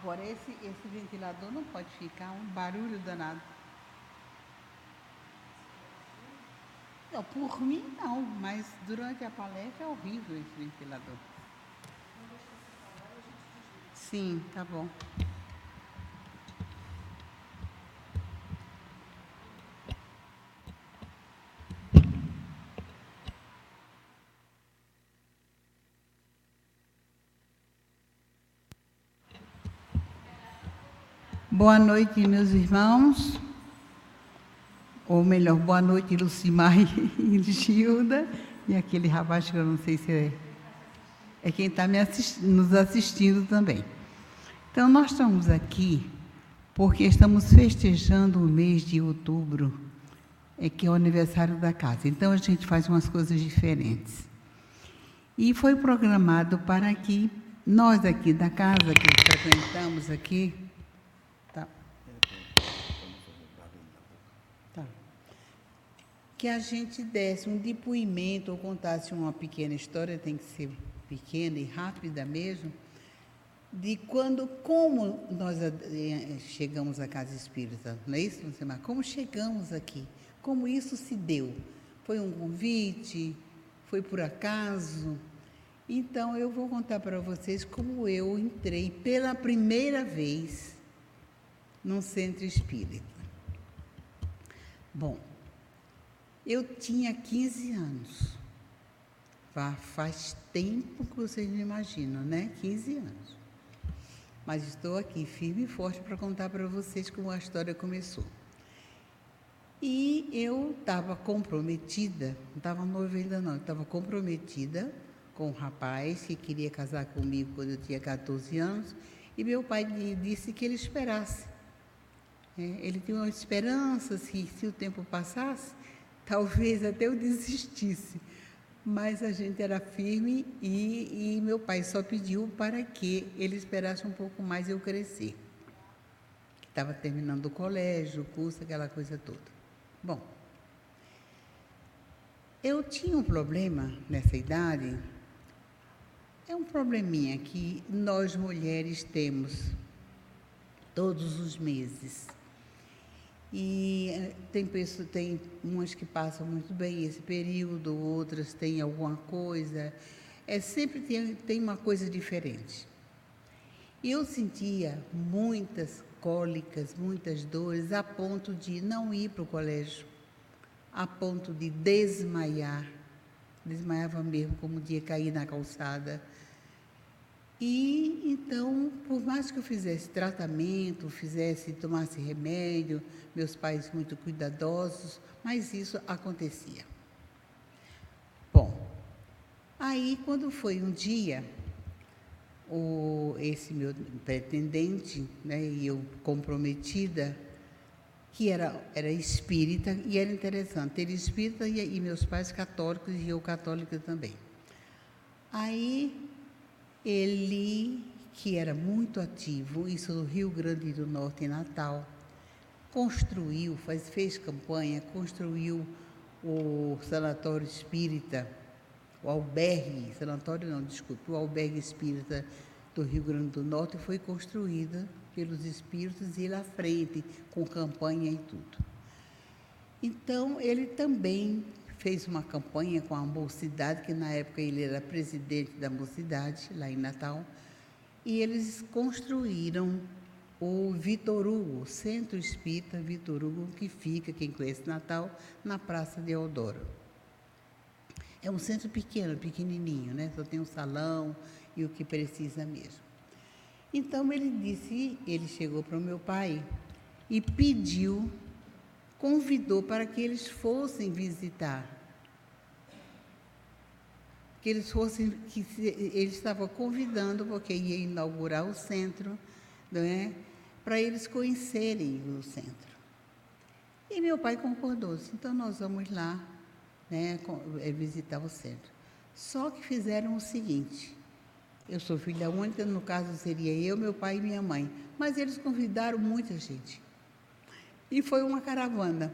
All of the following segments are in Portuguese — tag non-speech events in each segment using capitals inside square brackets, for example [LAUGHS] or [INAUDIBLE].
Agora, esse, esse ventilador não pode ficar um barulho danado. Não, por mim não, mas durante a palestra é horrível esse ventilador. Sim, tá bom. Boa noite, meus irmãos. Ou melhor, boa noite, Lucimar [LAUGHS] e Gilda. E aquele rapaz que eu não sei se é, é quem está nos assistindo também. Então, nós estamos aqui porque estamos festejando o mês de outubro, é que é o aniversário da casa. Então, a gente faz umas coisas diferentes. E foi programado para que nós aqui da casa, que frequentamos aqui, que a gente desse um depoimento ou contasse uma pequena história, tem que ser pequena e rápida mesmo, de quando, como nós eh, chegamos à Casa Espírita, não é isso, Lucimar? Como chegamos aqui? Como isso se deu? Foi um convite? Foi por acaso? Então, eu vou contar para vocês como eu entrei pela primeira vez num centro espírita. Bom, eu tinha 15 anos. Faz tempo que vocês me imaginam, né? 15 anos. Mas estou aqui firme e forte para contar para vocês como a história começou. E eu estava comprometida, não estava noiva ainda não, estava comprometida com um rapaz que queria casar comigo quando eu tinha 14 anos, e meu pai disse que ele esperasse. É, ele tinha uma esperança, se, se o tempo passasse, Talvez até eu desistisse, mas a gente era firme e, e meu pai só pediu para que ele esperasse um pouco mais eu crescer. Estava terminando o colégio, o curso, aquela coisa toda. Bom, eu tinha um problema nessa idade, é um probleminha que nós mulheres temos todos os meses. E eh, tem pessoas, tem umas que passam muito bem esse período, outras têm alguma coisa. É sempre tem, tem uma coisa diferente. Eu sentia muitas cólicas, muitas dores, a ponto de não ir para o colégio, a ponto de desmaiar. Desmaiava mesmo, como um dia cair na calçada. E então, por mais que eu fizesse tratamento, fizesse, tomasse remédio, meus pais muito cuidadosos, mas isso acontecia. Bom, aí quando foi um dia, o, esse meu pretendente, né, e eu comprometida, que era, era espírita, e era interessante, ele espírita e, e meus pais católicos e eu católica também. Aí ele, que era muito ativo, isso no Rio Grande do Norte, em Natal, construiu, faz, fez campanha, construiu o Sanatório Espírita, o albergue, sanatório não, desculpe, o albergue espírita do Rio Grande do Norte foi construída pelos espíritos e ele à frente, com campanha e tudo. Então, ele também fez uma campanha com a mocidade, que na época ele era presidente da mocidade, lá em Natal, e eles construíram o Vitor Hugo, Centro Espírita Vitor Hugo, que fica, quem conhece Natal, na Praça de Eudoro. É um centro pequeno, pequenininho, né? só tem um salão e o que precisa mesmo. Então ele disse, ele chegou para o meu pai e pediu convidou para que eles fossem visitar. Que eles fossem, que ele estava convidando, porque ia inaugurar o centro, não é? para eles conhecerem o centro. E meu pai concordou, então nós vamos lá né, é, visitar o centro. Só que fizeram o seguinte: eu sou filha única, no caso seria eu, meu pai e minha mãe, mas eles convidaram muita gente. E foi uma caravana,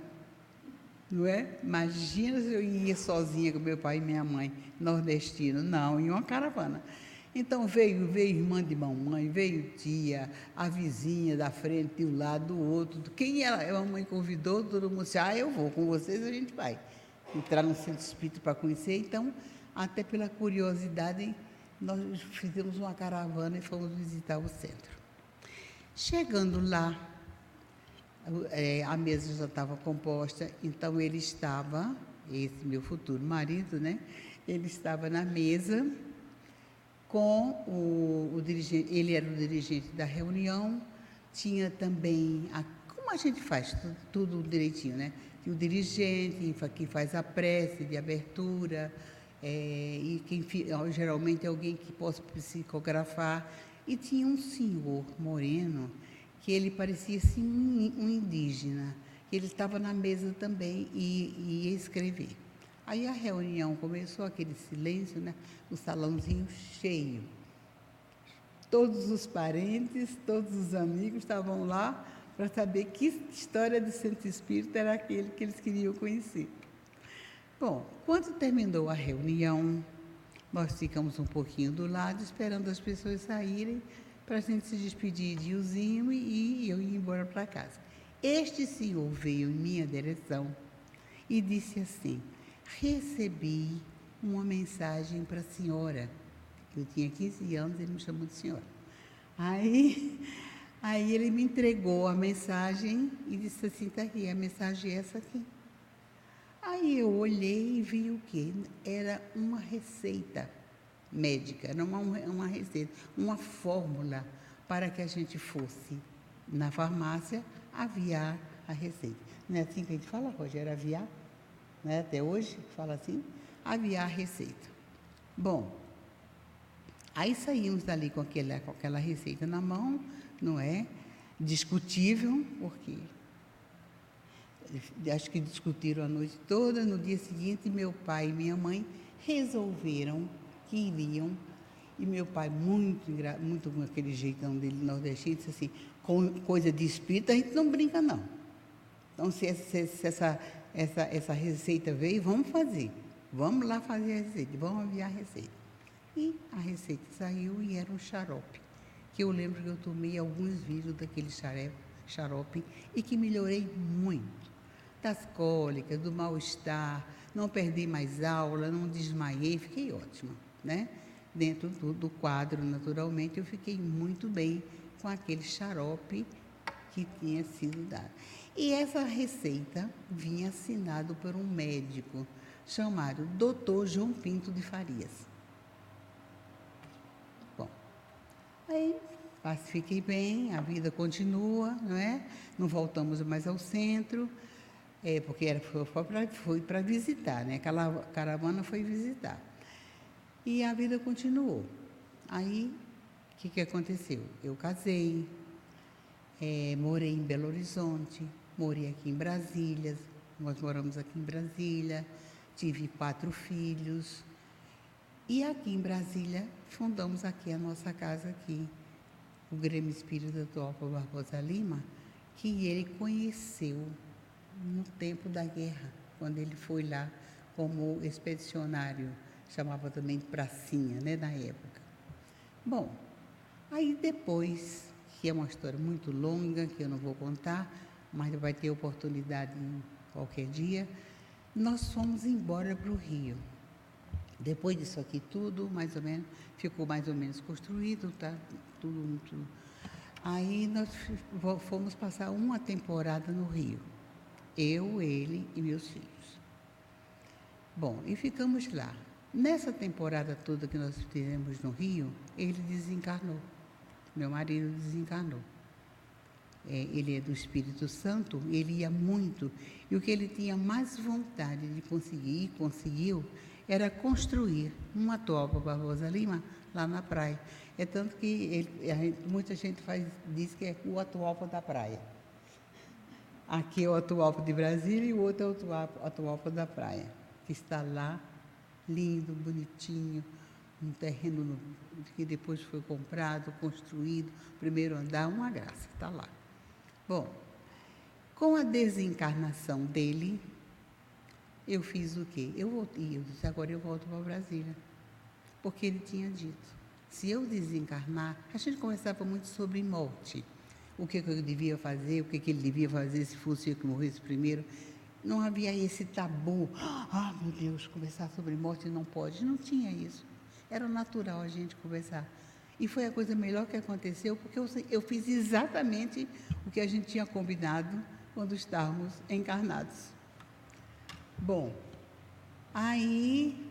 não é? Imagina se eu ia sozinha com meu pai e minha mãe, nordestino. Não, em uma caravana. Então veio, veio irmã de mamãe, veio tia, a vizinha da frente, de um lado, do outro. Quem ela, a mamãe convidou, todo mundo disse, ah, eu vou com vocês, a gente vai. Entrar no centro espírita para conhecer. Então, até pela curiosidade, nós fizemos uma caravana e fomos visitar o centro. Chegando lá, é, a mesa já estava composta, então ele estava, esse meu futuro marido, né? Ele estava na mesa com o, o dirigente, ele era o dirigente da reunião, tinha também, a, como a gente faz tudo, tudo direitinho, né? Tinha o dirigente que faz a prece de abertura, é, e quem geralmente é alguém que possa psicografar. E tinha um senhor moreno que ele parecia assim um, indígena. Ele estava na mesa também e, ia escrever. Aí a reunião começou, aquele silêncio, né? o salãozinho cheio. Todos os parentes, todos os amigos estavam lá para saber que história de centro espírita era aquele que eles queriam conhecer. Bom, quando terminou a reunião, nós ficamos um pouquinho do lado, esperando as pessoas saírem para a gente se despedir de Uzinho e, e eu ir embora para casa. Este senhor veio em minha direção e disse assim: recebi uma mensagem para a senhora. Eu tinha 15 anos, ele me chamou de senhora. Aí, [LAUGHS] aí ele me entregou a mensagem e disse assim, está aqui, a mensagem é essa aqui. Aí eu olhei e vi o quê? Era uma receita médica, era uma, uma receita, uma fórmula para que a gente fosse na farmácia aviar a receita. Não é assim que a gente fala, Rogério, aviar? né, até hoje, fala assim, aviar a receita. Bom, aí saímos dali com aquela, com aquela receita na mão, não é? Discutível, porque acho que discutiram a noite toda. No dia seguinte, meu pai e minha mãe resolveram que iriam. E meu pai, muito, muito com aquele jeitão dele nordestino, disse assim: com coisa de espírito a gente não brinca, não. Então, se essa, se essa essa, essa receita veio, vamos fazer. Vamos lá fazer a receita, vamos enviar a receita. E a receita saiu e era um xarope, que eu lembro que eu tomei alguns vidros daquele xarope e que melhorei muito. Das cólicas, do mal-estar, não perdi mais aula, não desmaiei, fiquei ótima, né? Dentro do, do quadro, naturalmente, eu fiquei muito bem com aquele xarope que tinha sido dado. E essa receita vinha assinado por um médico chamado Dr. João Pinto de Farias. Bom, aí fiquei bem, a vida continua, não é? Não voltamos mais ao centro, é, porque era, foi para visitar, né? Aquela caravana foi visitar. E a vida continuou. Aí, o que, que aconteceu? Eu casei, é, morei em Belo Horizonte, Morei aqui em Brasília, nós moramos aqui em Brasília, tive quatro filhos. E aqui em Brasília, fundamos aqui a nossa casa aqui, o Grêmio Espírita do Alfa Barbosa Lima, que ele conheceu no tempo da guerra, quando ele foi lá como expedicionário, chamava também de pracinha, né, na época. Bom, aí depois, que é uma história muito longa, que eu não vou contar, mas vai ter oportunidade em qualquer dia. Nós fomos embora para o Rio. Depois disso aqui tudo, mais ou menos, ficou mais ou menos construído, tá? Tudo muito. Aí nós fomos passar uma temporada no Rio. Eu, ele e meus filhos. Bom, e ficamos lá. Nessa temporada toda que nós fizemos no Rio, ele desencarnou. Meu marido desencarnou é, ele é do Espírito Santo, ele ia muito. E o que ele tinha mais vontade de conseguir, e conseguiu, era construir uma topa Barbosa Lima lá na praia. É tanto que ele, gente, muita gente faz, diz que é o atual da praia. Aqui é o atual de Brasília e o outro é o atual da praia, que está lá, lindo, bonitinho, um terreno que depois foi comprado, construído, primeiro andar, uma graça, está lá. Bom, com a desencarnação dele, eu fiz o quê? Eu voltei, eu disse, agora eu volto para Brasília. Porque ele tinha dito, se eu desencarnar, a gente conversava muito sobre morte. O que, que eu devia fazer, o que, que ele devia fazer se fosse eu que morresse primeiro. Não havia esse tabu. Ah, meu Deus, conversar sobre morte não pode. Não tinha isso. Era natural a gente conversar. E foi a coisa melhor que aconteceu, porque eu, eu fiz exatamente o que a gente tinha combinado quando estávamos encarnados. Bom, aí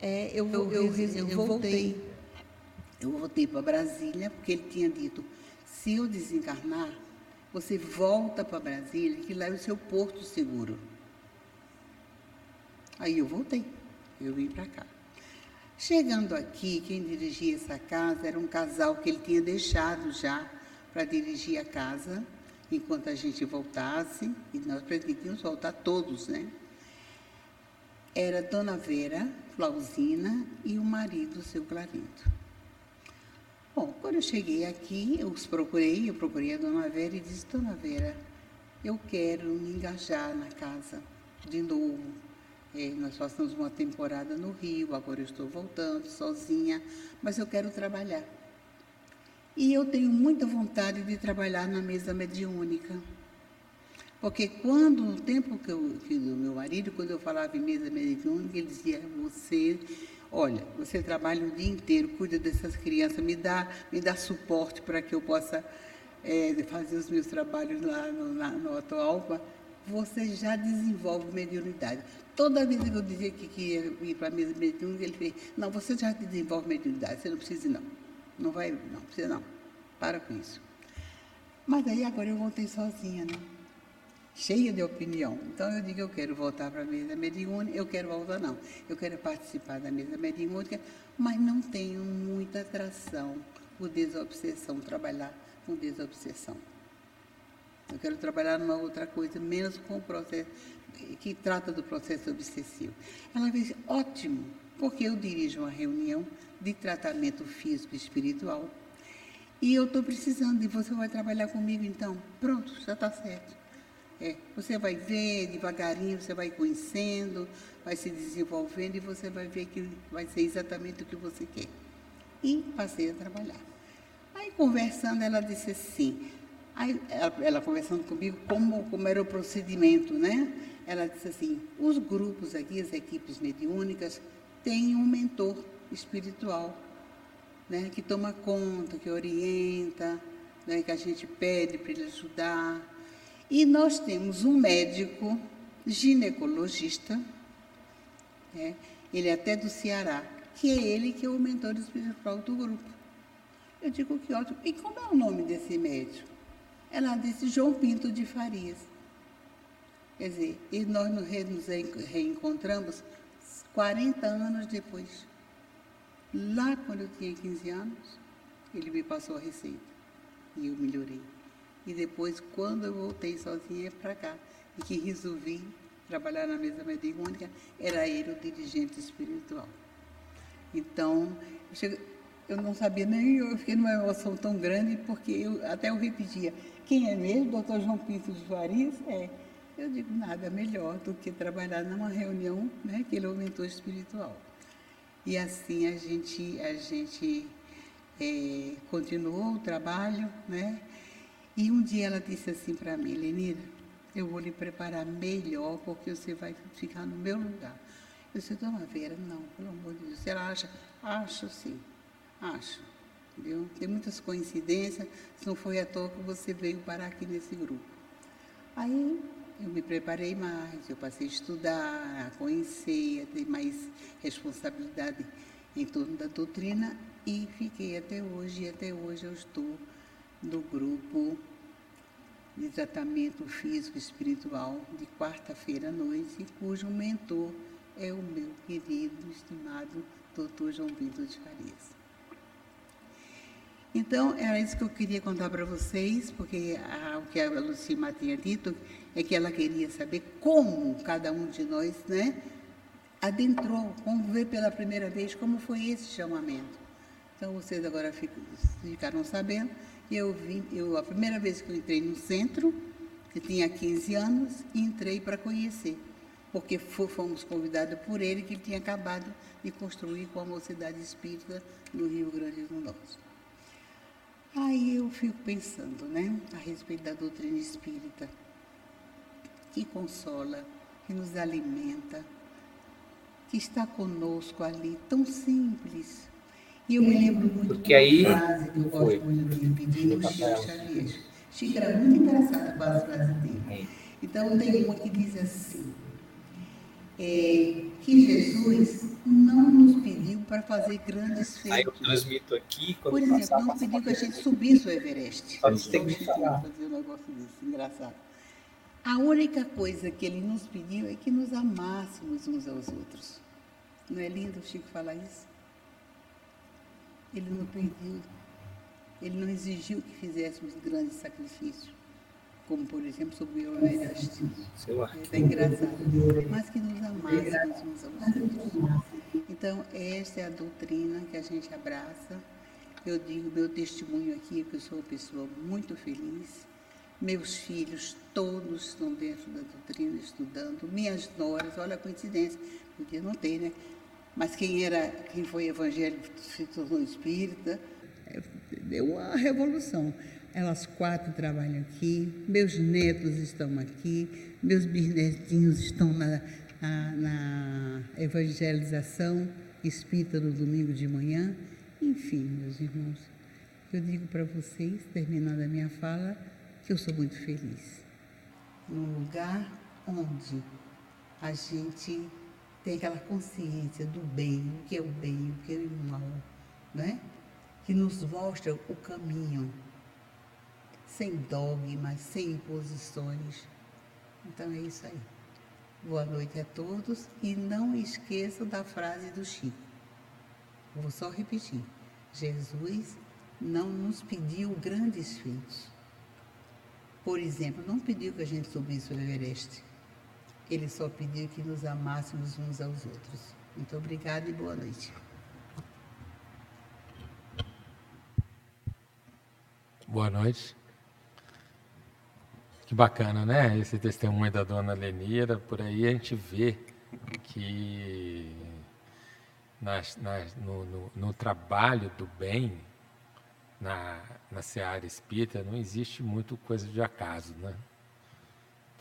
é, eu, eu, eu, eu, eu voltei. Eu voltei para Brasília, porque ele tinha dito, se eu desencarnar, você volta para Brasília, que lá é o seu porto seguro. Aí eu voltei, eu vim para cá. Chegando aqui, quem dirigia essa casa era um casal que ele tinha deixado já para dirigir a casa, enquanto a gente voltasse, e nós pretendíamos voltar todos, né? Era Dona Vera, Flausina e o marido, seu Clarindo. Bom, quando eu cheguei aqui, eu os procurei, eu procurei a dona Vera e disse, dona Vera, eu quero me engajar na casa de novo. É, nós passamos uma temporada no Rio, agora eu estou voltando sozinha, mas eu quero trabalhar. E eu tenho muita vontade de trabalhar na mesa mediúnica. Porque quando, no tempo que, eu, que do meu marido, quando eu falava em mesa mediúnica, ele dizia, você olha, você trabalha o dia inteiro, cuida dessas crianças, me dá, me dá suporte para que eu possa é, fazer os meus trabalhos lá no, na, no você já desenvolve mediunidade. Toda vez que eu dizia que queria ir para a mesa mediúnica, ele fez, não, você já desenvolve mediunidade, você não precisa não. Não vai, não, precisa não. Para com isso. Mas aí agora eu voltei sozinha, né? Cheia de opinião. Então eu digo, eu quero voltar para a mesa mediúnica, eu quero voltar não, eu quero participar da mesa mediúnica, mas não tenho muita atração por desobsessão, trabalhar com desobsessão. Eu quero trabalhar numa outra coisa, menos com o processo, que trata do processo obsessivo. Ela disse, ótimo, porque eu dirijo uma reunião de tratamento físico e espiritual. E eu estou precisando, e você vai trabalhar comigo então? Pronto, já está certo. É, você vai ver devagarinho, você vai conhecendo, vai se desenvolvendo e você vai ver que vai ser exatamente o que você quer. E passei a trabalhar. Aí conversando, ela disse assim, aí, ela, ela, conversando comigo como, como era o procedimento, né? Ela disse assim, os grupos aqui, as equipes mediúnicas, têm um mentor espiritual, né? Que toma conta, que orienta, né? que a gente pede para ele ajudar. E nós temos um médico ginecologista, né? ele é até do Ceará, que é ele que é o mentor espiritual do grupo. Eu digo que ótimo. E como é o nome desse médico? Ela disse João Pinto de Farias. Quer dizer, e nós nos reencontramos 40 anos depois. Lá quando eu tinha 15 anos, ele me passou a receita e eu melhorei. E depois, quando eu voltei sozinha para cá, e que resolvi trabalhar na mesa mediúnica, era ele o dirigente espiritual. Então, eu não sabia nem, eu fiquei numa emoção tão grande, porque eu, até eu repetia, quem é mesmo, doutor João Pinto de Farias? É. Eu digo, nada melhor do que trabalhar numa reunião, né, que ele é o mentor espiritual. E assim a gente, a gente é, continuou o trabalho, né? E um dia ela disse assim para mim, Lenira, eu vou lhe preparar melhor porque você vai ficar no meu lugar. Eu disse, dona Vera, não, pelo amor de Deus. Ela acha? Acho sim, acho. Entendeu? Tem muitas coincidências, não foi à toa que você veio parar aqui nesse grupo. Aí eu me preparei mais, eu passei a estudar, a conhecer, a ter mais responsabilidade em torno da doutrina e fiquei até hoje, e até hoje eu estou do grupo de tratamento físico espiritual de quarta-feira à noite, cujo mentor é o meu querido, estimado Dr. João Vitor de Farias. Então, era isso que eu queria contar para vocês, porque a, o que a Lucima tinha dito é que ela queria saber como cada um de nós né, adentrou, como ver pela primeira vez, como foi esse chamamento. Então, vocês agora ficaram sabendo eu vim, eu, a primeira vez que eu entrei no centro, eu tinha 15 anos, entrei para conhecer. porque fomos convidados por ele, que tinha acabado de construir com a Mocidade Espírita no Rio Grande do Norte. Aí eu fico pensando, né, a respeito da doutrina espírita, que consola, que nos alimenta, que está conosco ali, tão simples. E eu me lembro muito Porque de uma aí, frase que eu gosto muito pedir no Chico Xavier. Chico era muito engraçado com as frases dele. É. Então tem uma que diz assim, é, que Jesus não nos pediu para fazer grandes feitos. Aí eu transmito aqui. Por exemplo, não pediu que a gente subisse o Everest. Só tem que falar. fazer um negócio desse, engraçado. A única coisa que ele nos pediu é que nos amássemos uns aos outros. Não é lindo o Chico falar isso? Ele não pediu, ele não exigiu que fizéssemos grandes sacrifícios, como por exemplo sobre o Everest. É engraçado. Mas que nos amássemos uns aos outros. Então, esta é a doutrina que a gente abraça. Eu digo meu testemunho aqui, que eu sou uma pessoa muito feliz meus filhos todos estão dentro da doutrina estudando. Minhas noras, olha a coincidência, porque não tem, né? Mas quem era, quem foi evangélico se tornou espírita. É, deu uma revolução. Elas quatro trabalham aqui, meus netos estão aqui, meus bisnetinhos estão na, na, na evangelização espírita no domingo de manhã. Enfim, meus irmãos, eu digo para vocês, terminando a minha fala, que eu sou muito feliz. Num lugar onde a gente tem aquela consciência do bem, o que é o bem, o que é o mal, né? que nos mostra o caminho, sem dogmas, sem imposições. Então é isso aí. Boa noite a todos e não esqueçam da frase do Chico. Vou só repetir. Jesus não nos pediu grandes feitos, por exemplo, não pediu que a gente subisse o Everest. Ele só pediu que nos amássemos uns aos outros. Muito obrigada e boa noite. Boa noite. Que bacana, né? Esse testemunho da dona Lenira. Por aí a gente vê que nas, nas, no, no, no trabalho do bem, na, na seara espírita não existe muito coisa de acaso, né?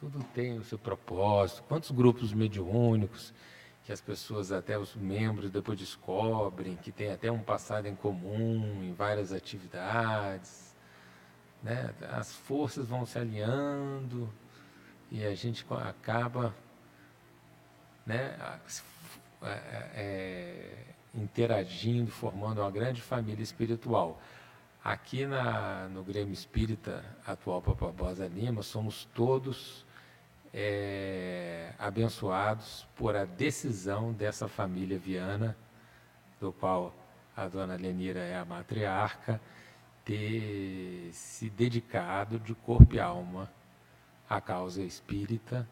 Tudo tem o seu propósito. Quantos grupos mediúnicos que as pessoas, até os membros, depois descobrem que tem até um passado em comum em várias atividades, né? As forças vão se alinhando e a gente acaba, né? É, é, interagindo, formando uma grande família espiritual. Aqui na, no Grêmio Espírita atual Papa Barbosa Lima, somos todos é, abençoados por a decisão dessa família Viana, do qual a dona Lenira é a matriarca, ter se dedicado de corpo e alma à causa espírita.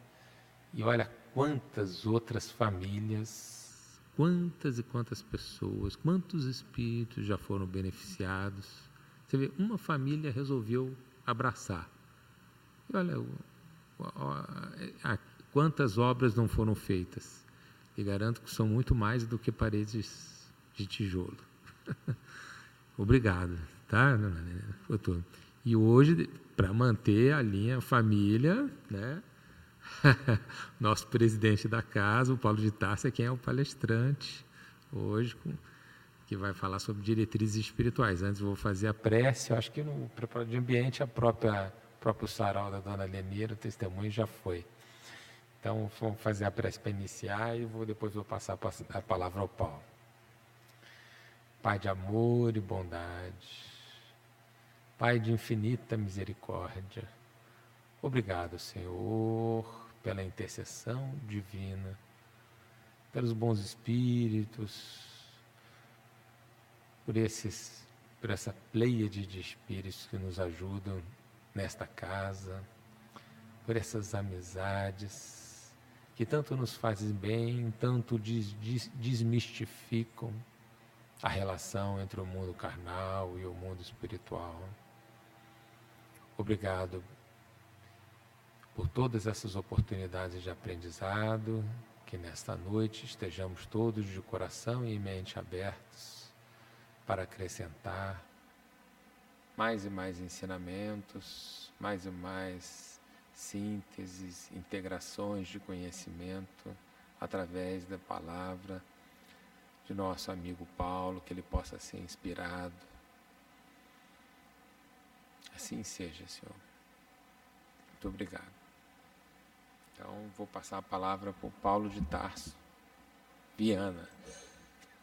E olha quantas outras famílias, quantas e quantas pessoas, quantos espíritos já foram beneficiados você vê, uma família resolveu abraçar. E olha, quantas obras não foram feitas. E garanto que são muito mais do que paredes de tijolo. [LAUGHS] Obrigado, tá? E hoje, para manter a linha família, né? [LAUGHS] Nosso presidente da casa, o Paulo de Tarso, é quem é o palestrante hoje, que vai falar sobre diretrizes espirituais. Antes vou fazer a prece, eu acho que no preparo de ambiente a própria próprio sarau da dona Lenira, o testemunho já foi. Então vamos fazer a prece para iniciar e vou depois vou passar a palavra ao Paulo. Pai de amor e bondade, Pai de infinita misericórdia, obrigado, Senhor, pela intercessão divina, pelos bons espíritos, por, esses, por essa pleiade de espíritos que nos ajudam nesta casa, por essas amizades que tanto nos fazem bem, tanto des, des, desmistificam a relação entre o mundo carnal e o mundo espiritual. Obrigado por todas essas oportunidades de aprendizado, que nesta noite estejamos todos de coração e mente abertos para acrescentar mais e mais ensinamentos, mais e mais sínteses, integrações de conhecimento através da palavra de nosso amigo Paulo, que ele possa ser inspirado. Assim seja, Senhor. Muito obrigado. Então, vou passar a palavra para o Paulo de Tarso, Viana.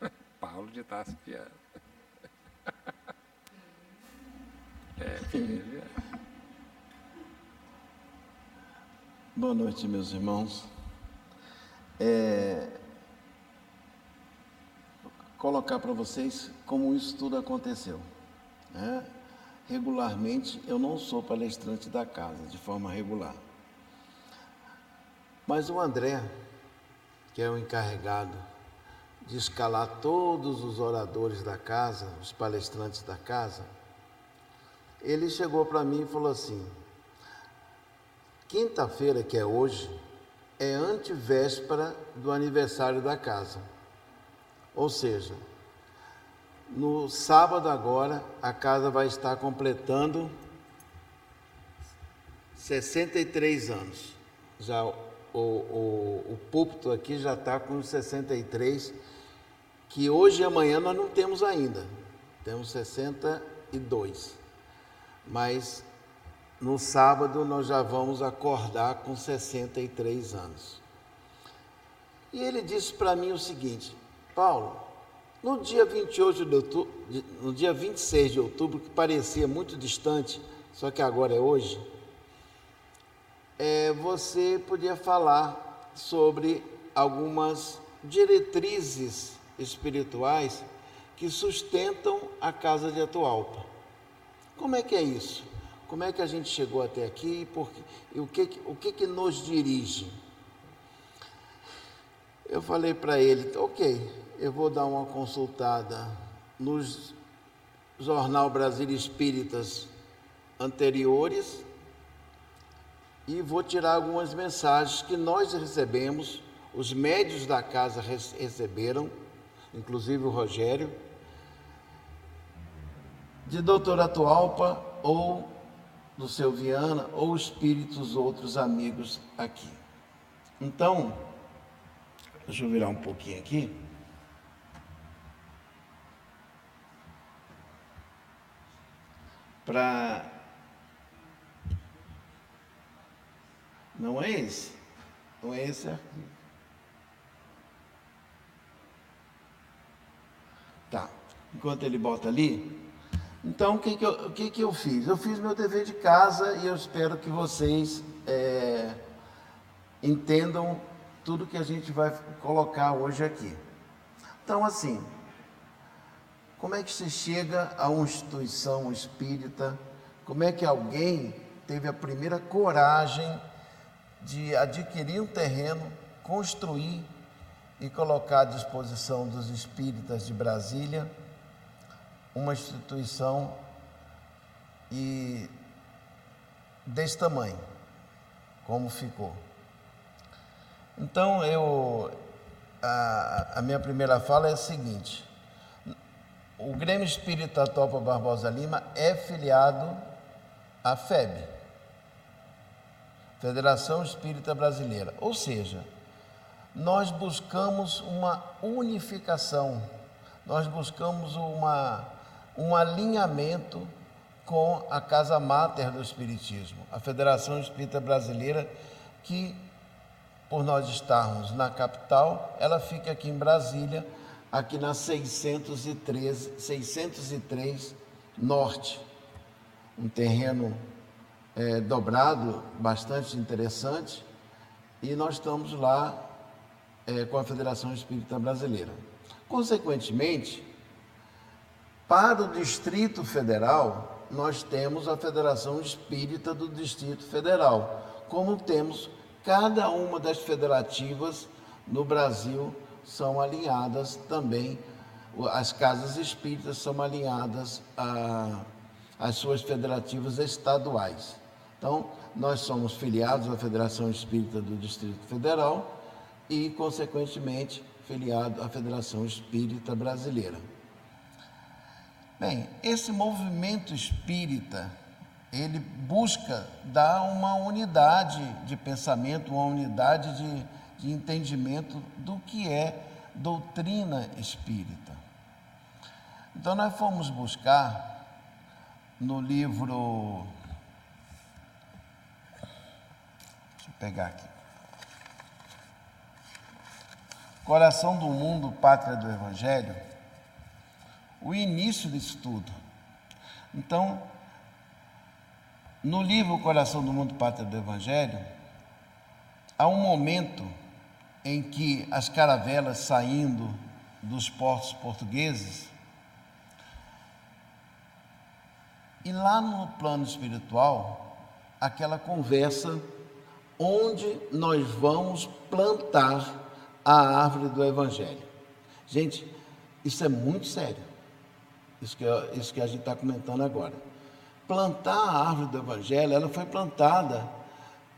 [LAUGHS] Paulo de Tarso Viana. [LAUGHS] É, Viana. Boa noite, meus irmãos. É, colocar para vocês como isso tudo aconteceu. Né? Regularmente, eu não sou palestrante da casa, de forma regular. Mas o André, que é o encarregado de escalar todos os oradores da casa, os palestrantes da casa, ele chegou para mim e falou assim: quinta-feira, que é hoje, é antevéspera do aniversário da casa. Ou seja, no sábado agora, a casa vai estar completando 63 anos. Já o, o, o púlpito aqui já está com 63, que hoje e amanhã nós não temos ainda, temos 62. Mas no sábado nós já vamos acordar com 63 anos. E ele disse para mim o seguinte: Paulo, no dia 28 de outubro, no dia 26 de outubro, que parecia muito distante, só que agora é hoje, é, você podia falar sobre algumas diretrizes espirituais que sustentam a casa de Atualpa. Como é que é isso? Como é que a gente chegou até aqui e, por, e o, que, o que, que nos dirige? Eu falei para ele, ok, eu vou dar uma consultada nos Jornal Brasil Espíritas anteriores e vou tirar algumas mensagens que nós recebemos, os médios da casa receberam, inclusive o Rogério, de doutora Atualpa ou do seu Viana ou espíritos outros amigos aqui. Então, deixa eu virar um pouquinho aqui. Para Não é esse. Não é esse aqui. Tá. Enquanto ele bota ali. Então, o que, que, eu, o que, que eu fiz? Eu fiz meu dever de casa e eu espero que vocês é, entendam tudo que a gente vai colocar hoje aqui. Então, assim, como é que se chega a uma instituição espírita? Como é que alguém teve a primeira coragem de adquirir um terreno, construir e colocar à disposição dos espíritas de Brasília uma instituição e desse tamanho, como ficou. Então eu a, a minha primeira fala é a seguinte: o Grêmio Espírita Topa Barbosa Lima é filiado à FEB, Federação Espírita Brasileira. Ou seja, nós buscamos uma unificação, nós buscamos uma, um alinhamento com a Casa Máter do Espiritismo, a Federação Espírita Brasileira, que, por nós estarmos na capital, ela fica aqui em Brasília, aqui na 613, 603 Norte, um terreno é, dobrado, bastante interessante, e nós estamos lá é, com a Federação Espírita Brasileira. Consequentemente, para o Distrito Federal, nós temos a Federação Espírita do Distrito Federal, como temos cada uma das federativas no Brasil são alinhadas também, as casas espíritas são alinhadas às suas federativas estaduais. Então, nós somos filiados à Federação Espírita do Distrito Federal e, consequentemente, filiado à Federação Espírita Brasileira. Bem, esse movimento espírita, ele busca dar uma unidade de pensamento, uma unidade de, de entendimento do que é doutrina espírita. Então, nós fomos buscar no livro. Deixa eu pegar aqui. Coração do Mundo, Pátria do Evangelho, o início disso tudo. Então, no livro Coração do Mundo, Pátria do Evangelho, há um momento em que as caravelas saindo dos portos portugueses, e lá no plano espiritual, aquela conversa onde nós vamos plantar a árvore do Evangelho. Gente, isso é muito sério, isso que, isso que a gente está comentando agora. Plantar a árvore do Evangelho, ela foi plantada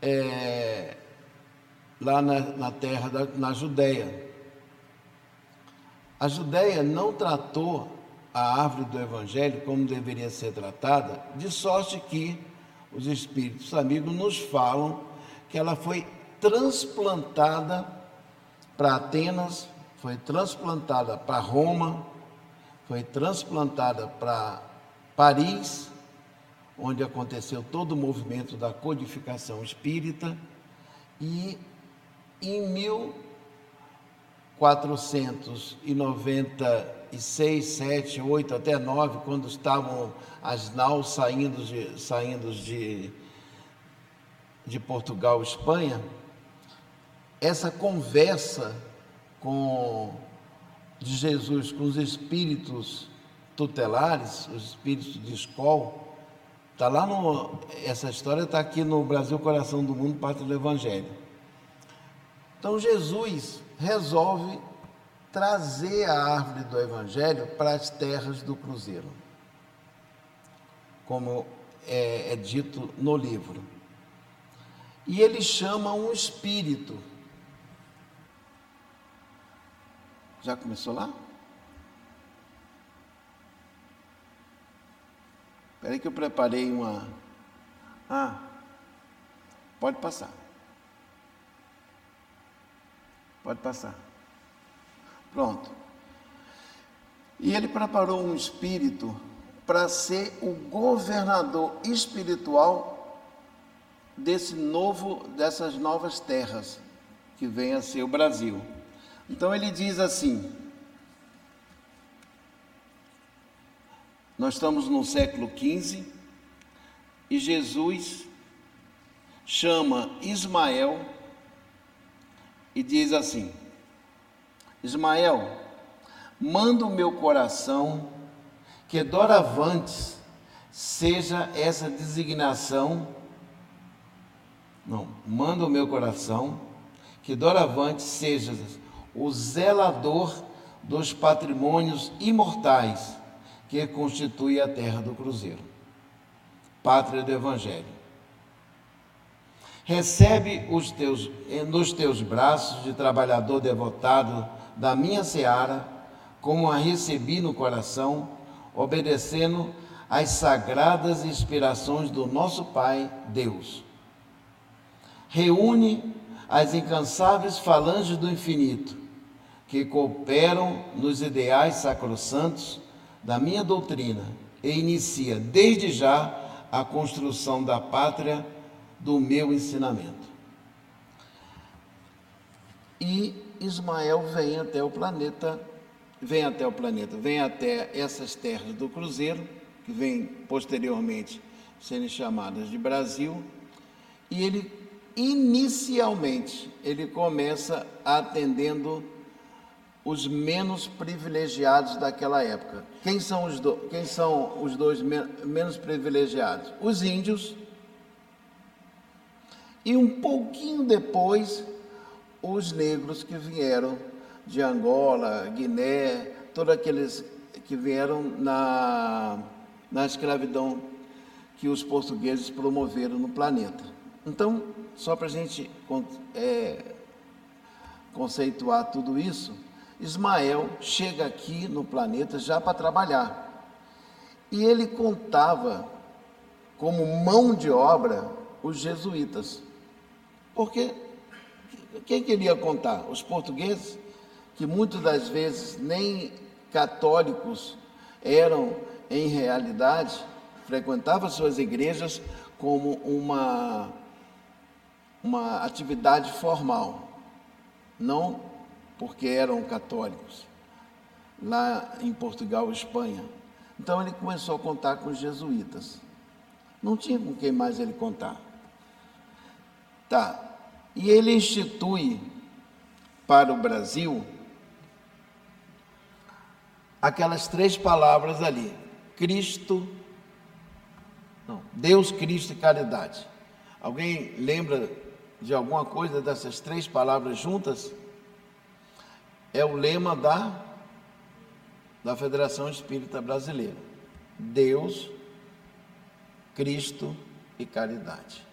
é, lá na, na terra, da, na Judéia. A Judéia não tratou a árvore do Evangelho como deveria ser tratada, de sorte que os Espíritos amigos nos falam que ela foi transplantada para Atenas, foi transplantada para Roma, foi transplantada para Paris, onde aconteceu todo o movimento da codificação espírita, e em 1496, 7, 8 até 9, quando estavam as naus saindo de, saindo de, de Portugal, Espanha, essa conversa com de Jesus com os espíritos tutelares, os espíritos de escola, está lá no essa história está aqui no Brasil Coração do Mundo, Pátria do Evangelho. Então Jesus resolve trazer a árvore do Evangelho para as terras do Cruzeiro, como é, é dito no livro. E ele chama um espírito. Já começou lá? Espera aí que eu preparei uma. Ah, pode passar. Pode passar. Pronto. E ele preparou um espírito para ser o governador espiritual desse novo, dessas novas terras que vem a ser o Brasil. Então ele diz assim: Nós estamos no século XV e Jesus chama Ismael e diz assim: Ismael, manda o meu coração que doravantes seja essa designação. Não, manda o meu coração que doravante seja o zelador dos patrimônios imortais que constitui a terra do Cruzeiro, pátria do Evangelho Recebe os teus, nos teus braços de trabalhador devotado da minha seara, como a recebi no coração, obedecendo às sagradas inspirações do nosso Pai Deus. Reúne as incansáveis falanges do infinito, que cooperam nos ideais sacrossantos da minha doutrina e inicia desde já a construção da pátria do meu ensinamento. E Ismael vem até o planeta, vem até o planeta, vem até essas terras do Cruzeiro, que vem posteriormente sendo chamadas de Brasil, e ele inicialmente ele começa atendendo os menos privilegiados daquela época. Quem são os, do, quem são os dois menos privilegiados? Os índios e um pouquinho depois, os negros que vieram de Angola, Guiné, todos aqueles que vieram na, na escravidão, que os portugueses promoveram no planeta. Então, só para a gente é, conceituar tudo isso, Ismael chega aqui no planeta já para trabalhar. E ele contava como mão de obra os jesuítas. Porque quem queria contar? Os portugueses, que muitas das vezes nem católicos eram em realidade, frequentavam suas igrejas como uma, uma atividade formal, não porque eram católicos, lá em Portugal e Espanha. Então ele começou a contar com os jesuítas. Não tinha com quem mais ele contar. Tá. E ele institui para o Brasil aquelas três palavras ali: Cristo, não, Deus, Cristo e caridade. Alguém lembra de alguma coisa dessas três palavras juntas? É o lema da, da Federação Espírita Brasileira: Deus, Cristo e caridade.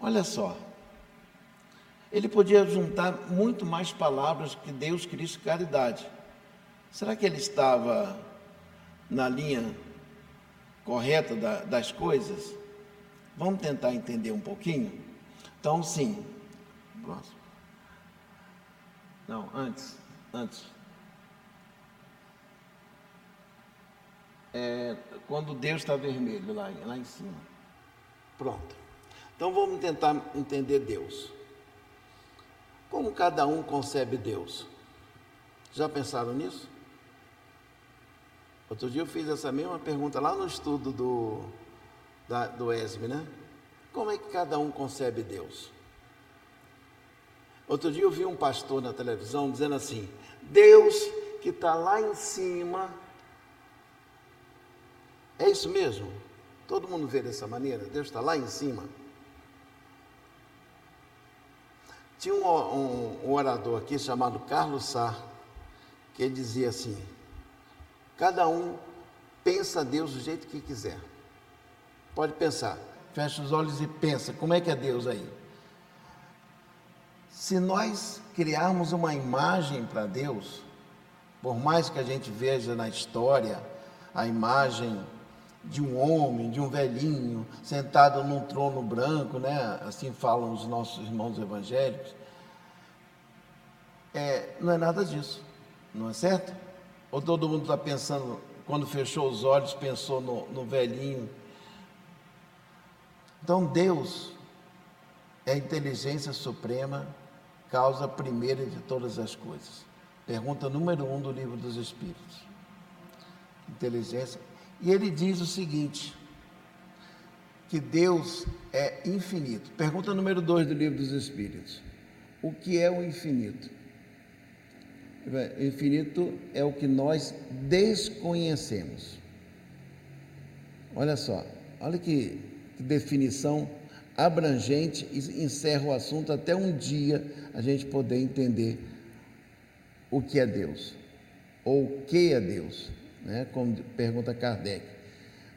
Olha só, ele podia juntar muito mais palavras que Deus, Cristo e caridade. Será que ele estava na linha correta da, das coisas? Vamos tentar entender um pouquinho? Então, sim. Próximo. Não, antes. Antes. É, quando Deus está vermelho lá, lá em cima. Pronto. Então vamos tentar entender Deus. Como cada um concebe Deus? Já pensaram nisso? Outro dia eu fiz essa mesma pergunta lá no estudo do, da, do ESB, né? Como é que cada um concebe Deus? Outro dia eu vi um pastor na televisão dizendo assim: Deus que está lá em cima. É isso mesmo? Todo mundo vê dessa maneira? Deus está lá em cima. Tinha um, um, um orador aqui chamado Carlos Sá, que dizia assim: Cada um pensa Deus do jeito que quiser. Pode pensar. Fecha os olhos e pensa, como é que é Deus aí? Se nós criarmos uma imagem para Deus, por mais que a gente veja na história a imagem de um homem, de um velhinho, sentado num trono branco, né? assim falam os nossos irmãos evangélicos, é, não é nada disso, não é certo? Ou todo mundo está pensando, quando fechou os olhos, pensou no, no velhinho. Então, Deus é a inteligência suprema, causa primeira de todas as coisas. Pergunta número um do livro dos Espíritos. Inteligência. E ele diz o seguinte: que Deus é infinito. Pergunta número dois do livro dos Espíritos. O que é o infinito? Infinito é o que nós desconhecemos. Olha só, olha que, que definição abrangente e encerra o assunto até um dia a gente poder entender o que é Deus, ou o que é Deus, né? como pergunta Kardec.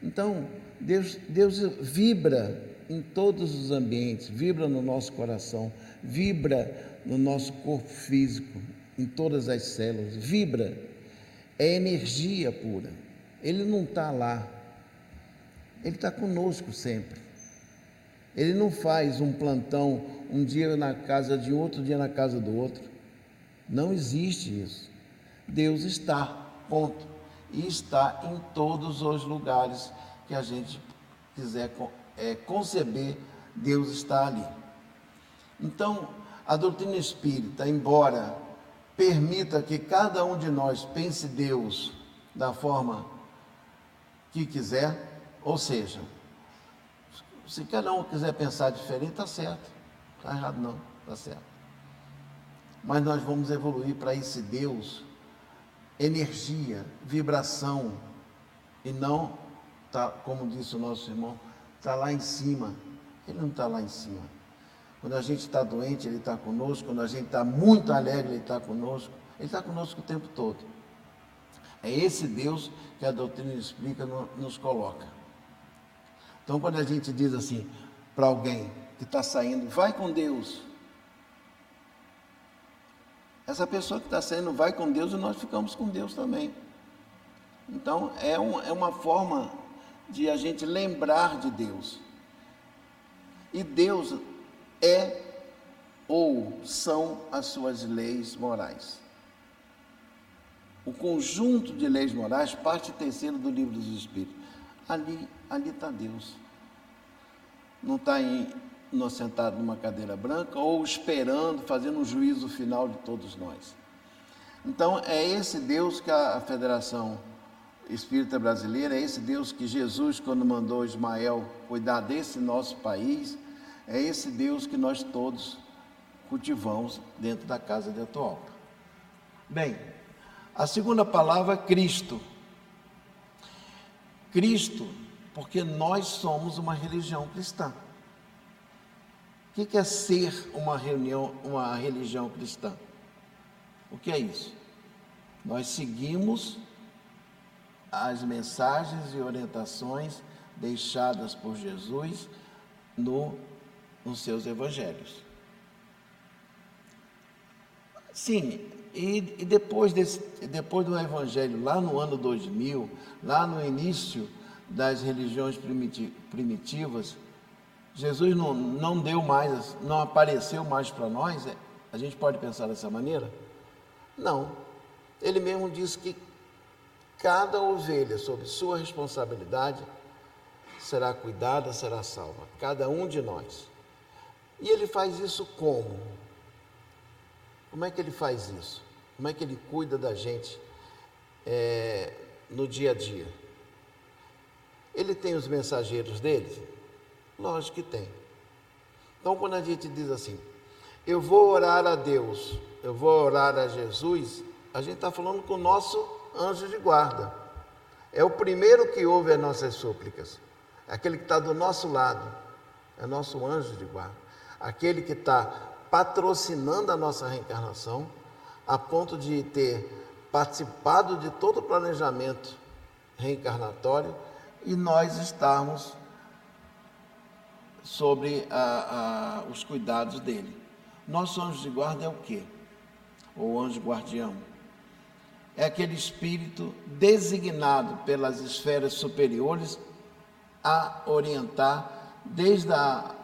Então, Deus, Deus vibra em todos os ambientes, vibra no nosso coração, vibra no nosso corpo físico, em todas as células, vibra, é energia pura. Ele não está lá, ele está conosco sempre. Ele não faz um plantão um dia na casa de outro dia na casa do outro. Não existe isso. Deus está, ponto. E está em todos os lugares que a gente quiser é, conceber, Deus está ali. Então, a doutrina espírita, embora permita que cada um de nós pense Deus da forma que quiser, ou seja, se cada um quiser pensar diferente, está certo, está errado não, está certo. Mas nós vamos evoluir para esse Deus, energia, vibração, e não, tá, como disse o nosso irmão, está lá em cima. Ele não está lá em cima. Quando a gente está doente, Ele está conosco. Quando a gente está muito alegre, Ele está conosco. Ele está conosco o tempo todo. É esse Deus que a doutrina explica, nos coloca. Então, quando a gente diz assim para alguém que está saindo, vai com Deus. Essa pessoa que está saindo vai com Deus e nós ficamos com Deus também. Então, é, um, é uma forma de a gente lembrar de Deus. E Deus é ou são as suas leis morais. O conjunto de leis morais, parte terceira do livro dos Espíritos. Ali está Deus. Não está sentado numa cadeira branca ou esperando, fazendo um juízo final de todos nós. Então, é esse Deus que a, Federação Espírita Brasileira, é esse Deus que Jesus, quando mandou Ismael cuidar desse nosso país, é esse Deus que nós todos cultivamos dentro da casa de Atualpa. Bem, a segunda palavra é Cristo. Cristo porque nós somos uma religião cristã. O que é ser uma, reunião, uma religião cristã? O que é isso? Nós seguimos as mensagens e orientações deixadas por Jesus no, nos seus evangelhos. Sim, e, e depois, desse, depois do evangelho, lá no ano 2000, lá no início das religiões primitivas, Jesus não, não deu mais, não apareceu mais para nós, é, a gente pode pensar dessa maneira? Não. Ele mesmo disse que cada ovelha, sob sua responsabilidade, será cuidada, será salva. Cada um de nós. E ele faz isso como? Como é que ele faz isso? Como é que ele cuida da gente é, no dia a dia? Ele tem os mensageiros dele? Lógico que tem. Então, quando a gente diz assim, eu vou orar a Deus, eu vou orar a Jesus, a gente está falando com o nosso anjo de guarda. É o primeiro que ouve as nossas súplicas. É aquele que está do nosso lado. É nosso anjo de guarda. Aquele que está patrocinando a nossa reencarnação, a ponto de ter participado de todo o planejamento reencarnatório e nós estarmos sobre a, a, os cuidados dele. Nosso anjo de guarda é o quê? Ou anjo guardião? É aquele espírito designado pelas esferas superiores a orientar desde a,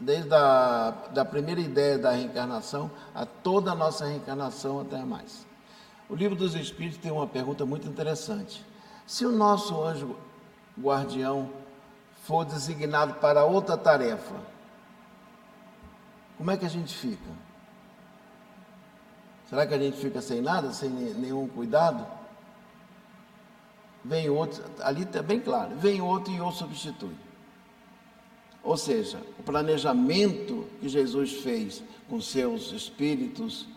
desde a da primeira ideia da reencarnação a toda a nossa reencarnação até mais. O livro dos Espíritos tem uma pergunta muito interessante. Se o nosso anjo guardião for designado para outra tarefa, como é que a gente fica? Será que a gente fica sem nada, sem nenhum cuidado? Vem outro, ali está bem claro, vem outro e o substitui. Ou seja, o planejamento que Jesus fez com seus espíritos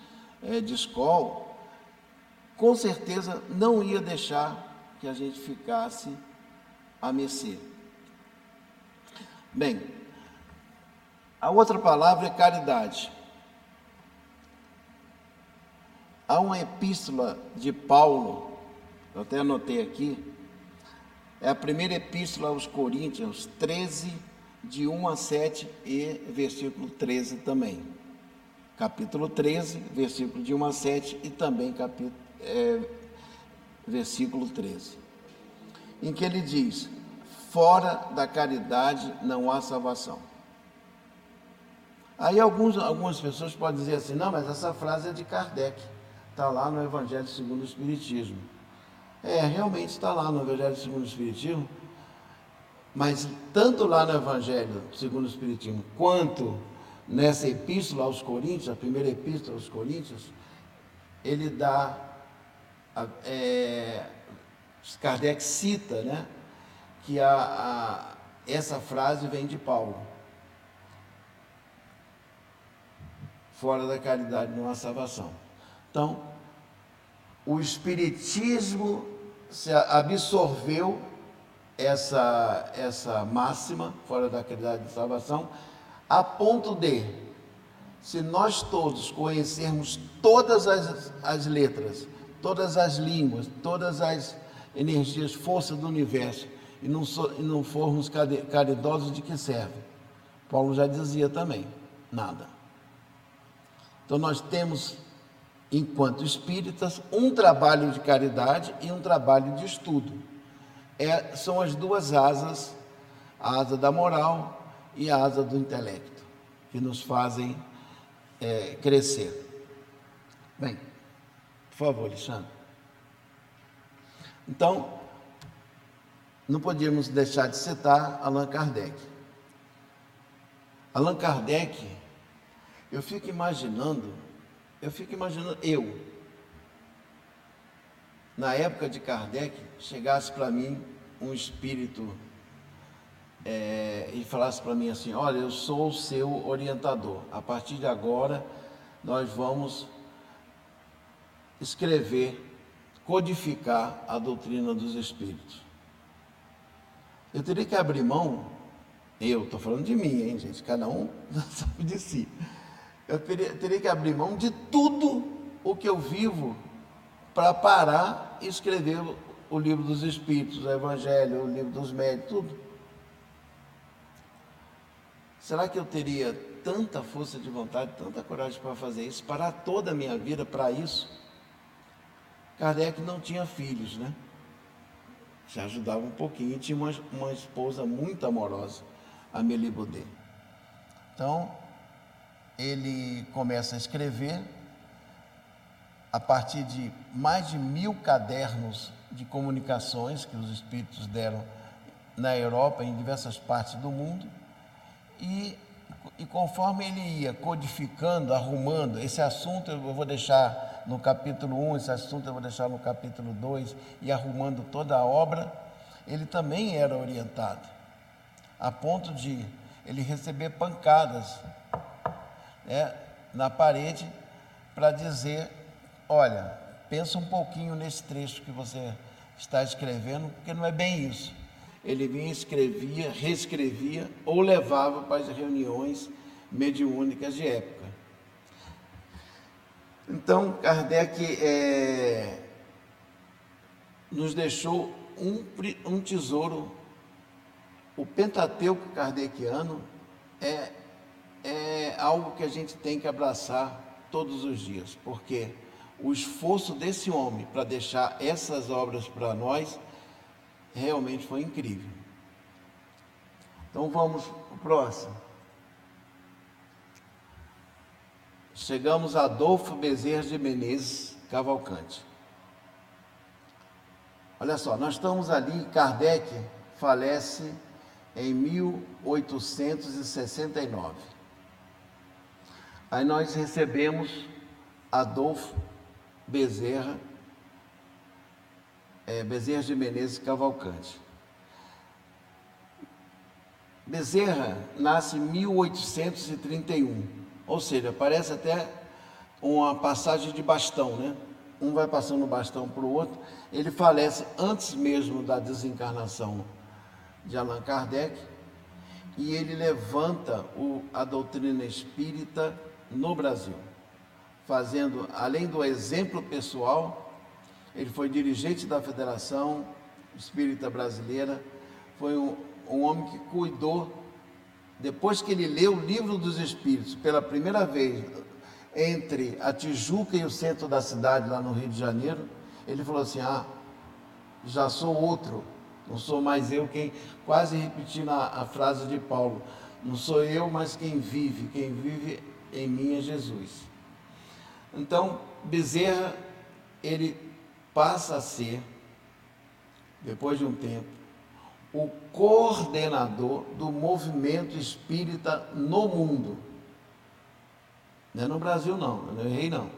é, de escola, com certeza não ia deixar que a gente ficasse a mercê. Bem, a outra palavra é caridade. Há uma epístola de Paulo, eu até anotei aqui, é a primeira epístola aos Coríntios, 13, de 1 a 7 e versículo 13 também. Capítulo 13, versículo de 1 a 7 e também capítulo, é, versículo 13 em que ele diz: fora da caridade não há salvação. Aí alguns, algumas pessoas podem dizer assim: não, mas essa frase é de Kardec, está lá no Evangelho segundo o Espiritismo. É, realmente está lá no Evangelho segundo o Espiritismo, mas tanto lá no Evangelho segundo o Espiritismo, quanto nessa epístola aos Coríntios, a primeira epístola aos Coríntios, ele dá é, Kardec cita né, que a, a, essa frase vem de Paulo. Fora da caridade não há salvação. Então, o Espiritismo se absorveu essa, essa máxima, fora da caridade de salvação, a ponto de, se nós todos conhecermos todas as, as letras, todas as línguas, todas as energias, forças do universo e não, so, e não formos caridosos, de que serve? Paulo já dizia também: nada. Então nós temos, enquanto espíritas, um trabalho de caridade e um trabalho de estudo. É, são as duas asas, a asa da moral e a asa do intelecto, que nos fazem é, crescer. Bem, por favor, Alexandre. Então, não podíamos deixar de citar Allan Kardec. Allan Kardec, eu fico imaginando, eu fico imaginando eu, na época de Kardec, chegasse para mim um espírito é, e falasse para mim assim: Olha, eu sou o seu orientador, a partir de agora nós vamos escrever, codificar a doutrina dos espíritos. Eu teria que abrir mão, eu estou falando de mim, hein, gente, cada um [LAUGHS] sabe de si. Eu teria, teria que abrir mão de tudo o que eu vivo para parar e escrever o livro dos Espíritos, o Evangelho, o livro dos Médicos, tudo. Será que eu teria tanta força de vontade, tanta coragem para fazer isso, parar toda a minha vida para isso? Kardec não tinha filhos, né? Já ajudava um pouquinho. tinha uma, uma esposa muito amorosa, a Melibodê. Então, ele começa a escrever a partir de mais de mil cadernos de comunicações que os espíritos deram na Europa, em diversas partes do mundo, e, e conforme ele ia codificando, arrumando, esse assunto eu vou deixar no capítulo 1, esse assunto eu vou deixar no capítulo 2, e arrumando toda a obra, ele também era orientado, a ponto de ele receber pancadas né, na parede para dizer: olha, pensa um pouquinho nesse trecho que você está escrevendo, porque não é bem isso. Ele vinha, escrevia, reescrevia ou levava para as reuniões mediúnicas de época. Então, Kardec é, nos deixou um, um tesouro. O Pentateuco kardeciano é, é algo que a gente tem que abraçar todos os dias, porque o esforço desse homem para deixar essas obras para nós realmente foi incrível. Então vamos para o próximo. Chegamos a Adolfo Bezerra de Menezes Cavalcante. Olha só, nós estamos ali, Kardec falece em 1869. Aí nós recebemos Adolfo Bezerra, é, Bezerra de Menezes Cavalcante. Bezerra nasce em 1831. Ou seja, parece até uma passagem de bastão, né? Um vai passando o bastão para o outro. Ele falece antes mesmo da desencarnação de Allan Kardec e ele levanta o, a doutrina espírita no Brasil, fazendo, além do exemplo pessoal, ele foi dirigente da Federação Espírita Brasileira, foi um, um homem que cuidou depois que ele leu o livro dos Espíritos pela primeira vez, entre a Tijuca e o centro da cidade, lá no Rio de Janeiro, ele falou assim: Ah, já sou outro, não sou mais eu quem, quase repetindo a, a frase de Paulo: Não sou eu, mas quem vive, quem vive em mim é Jesus. Então, Bezerra, ele passa a ser, depois de um tempo, o coordenador do movimento espírita no mundo. Não é no Brasil, não, não errei, não.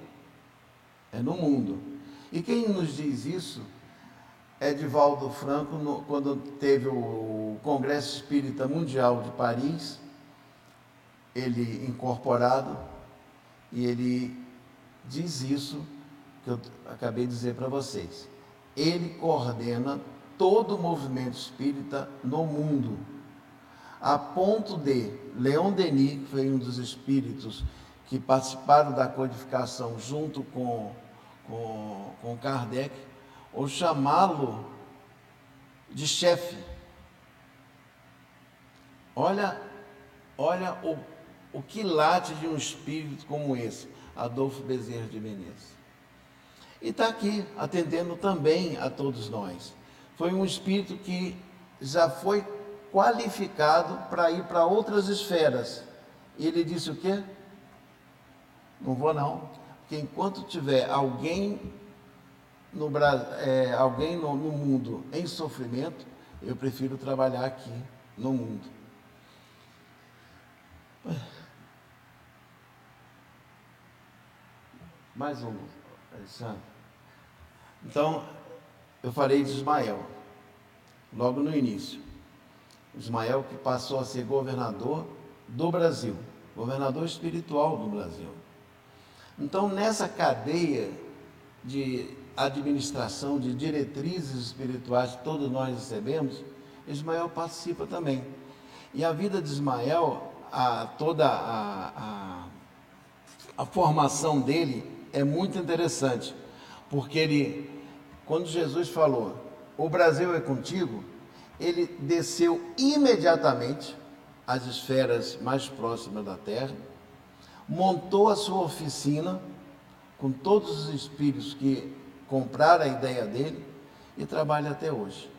É no mundo. E quem nos diz isso é Divaldo Franco, no, quando teve o Congresso Espírita Mundial de Paris, ele incorporado, e ele diz isso que eu acabei de dizer para vocês. Ele coordena todo o movimento espírita no mundo, a ponto de Leon Denis, que foi um dos espíritos que participaram da codificação junto com, com, com Kardec, ou chamá-lo de chefe, Olha, olha o, o que late de um espírito como esse, Adolfo Bezerra de Menezes. E está aqui atendendo também a todos nós. Foi um espírito que já foi qualificado para ir para outras esferas. E ele disse o quê? Não vou não, porque enquanto tiver alguém no, é, alguém no, no mundo em sofrimento, eu prefiro trabalhar aqui no mundo. Mais um, Alexandre. Então, eu falei de Ismael, logo no início. Ismael que passou a ser governador do Brasil, governador espiritual do Brasil. Então, nessa cadeia de administração, de diretrizes espirituais que todos nós recebemos, Ismael participa também. E a vida de Ismael, a, toda a, a, a formação dele é muito interessante, porque ele, quando Jesus falou, o Brasil é contigo, ele desceu imediatamente às esferas mais próximas da terra, montou a sua oficina com todos os espíritos que compraram a ideia dele e trabalha até hoje.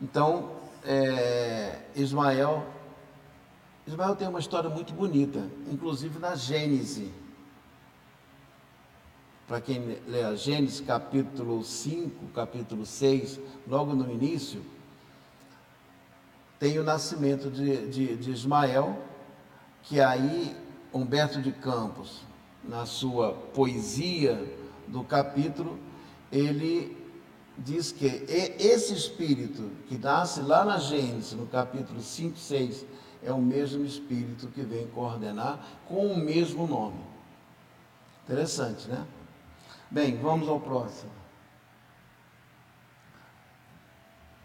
Então, é, Ismael, Ismael tem uma história muito bonita, inclusive na Gênese. Para quem lê a Gênesis capítulo 5, capítulo 6, logo no início, tem o nascimento de, de, de Ismael, que aí Humberto de Campos, na sua poesia do capítulo, ele diz que esse espírito que nasce lá na Gênesis, no capítulo 5, 6, é o mesmo espírito que vem coordenar com o mesmo nome. Interessante, né? Bem, vamos ao próximo.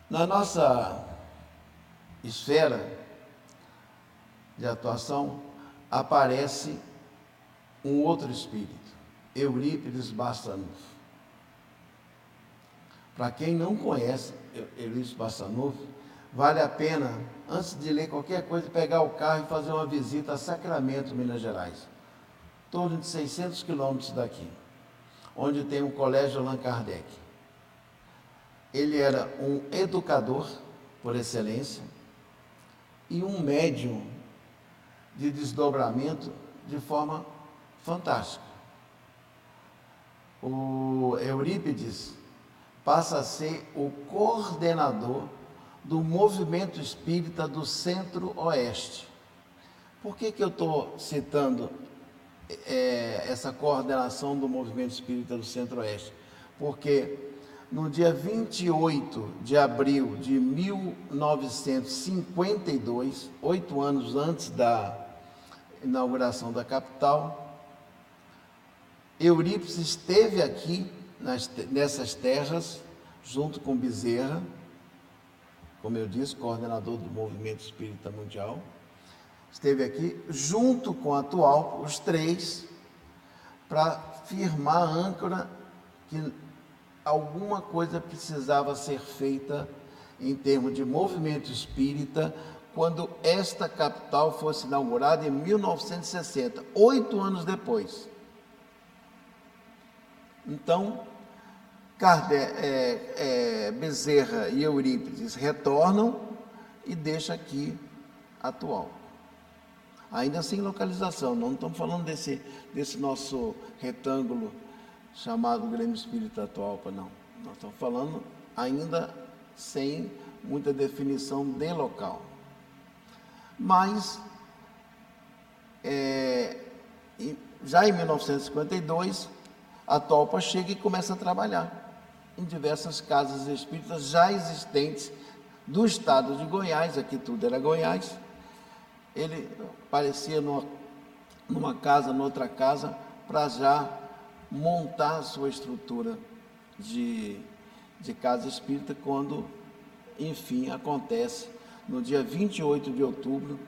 Na nossa esfera de atuação aparece um outro espírito, Eurípides Bassanufo. Para quem não conhece Eurípides Bassanufo, vale a pena, antes de ler qualquer coisa, pegar o carro e fazer uma visita a Sacramento, Minas Gerais. Torno de 600 quilômetros daqui, onde tem o Colégio Allan Kardec. Ele era um educador, por excelência, e um médium de desdobramento de forma fantástica. O Eurípides passa a ser o coordenador do movimento espírita do Centro-Oeste. Por que, que eu estou citando é, essa coordenação do movimento espírita do Centro-Oeste? Porque no dia 28 de abril de 1952, oito anos antes da inauguração da capital, Eurípides esteve aqui nas, nessas terras, junto com Bezerra, como eu disse, coordenador do Movimento Espírita Mundial, esteve aqui junto com a atual, os três, para firmar a âncora que alguma coisa precisava ser feita em termos de movimento espírita quando esta capital fosse inaugurada em 1960, oito anos depois. Então, Kardec, é, é, Bezerra e Eurípides retornam e deixa aqui atual. Ainda sem localização, não estamos falando desse, desse nosso retângulo chamado Grêmio Espírita Atualpa, não. Nós estamos falando ainda sem muita definição de local. Mas, é, já em 1952, a Topa chega e começa a trabalhar em diversas casas espíritas já existentes do estado de Goiás, aqui tudo era Goiás. Ele aparecia numa, numa casa, noutra casa, para já montar sua estrutura de, de casa espírita quando, enfim, acontece no dia 28 de outubro,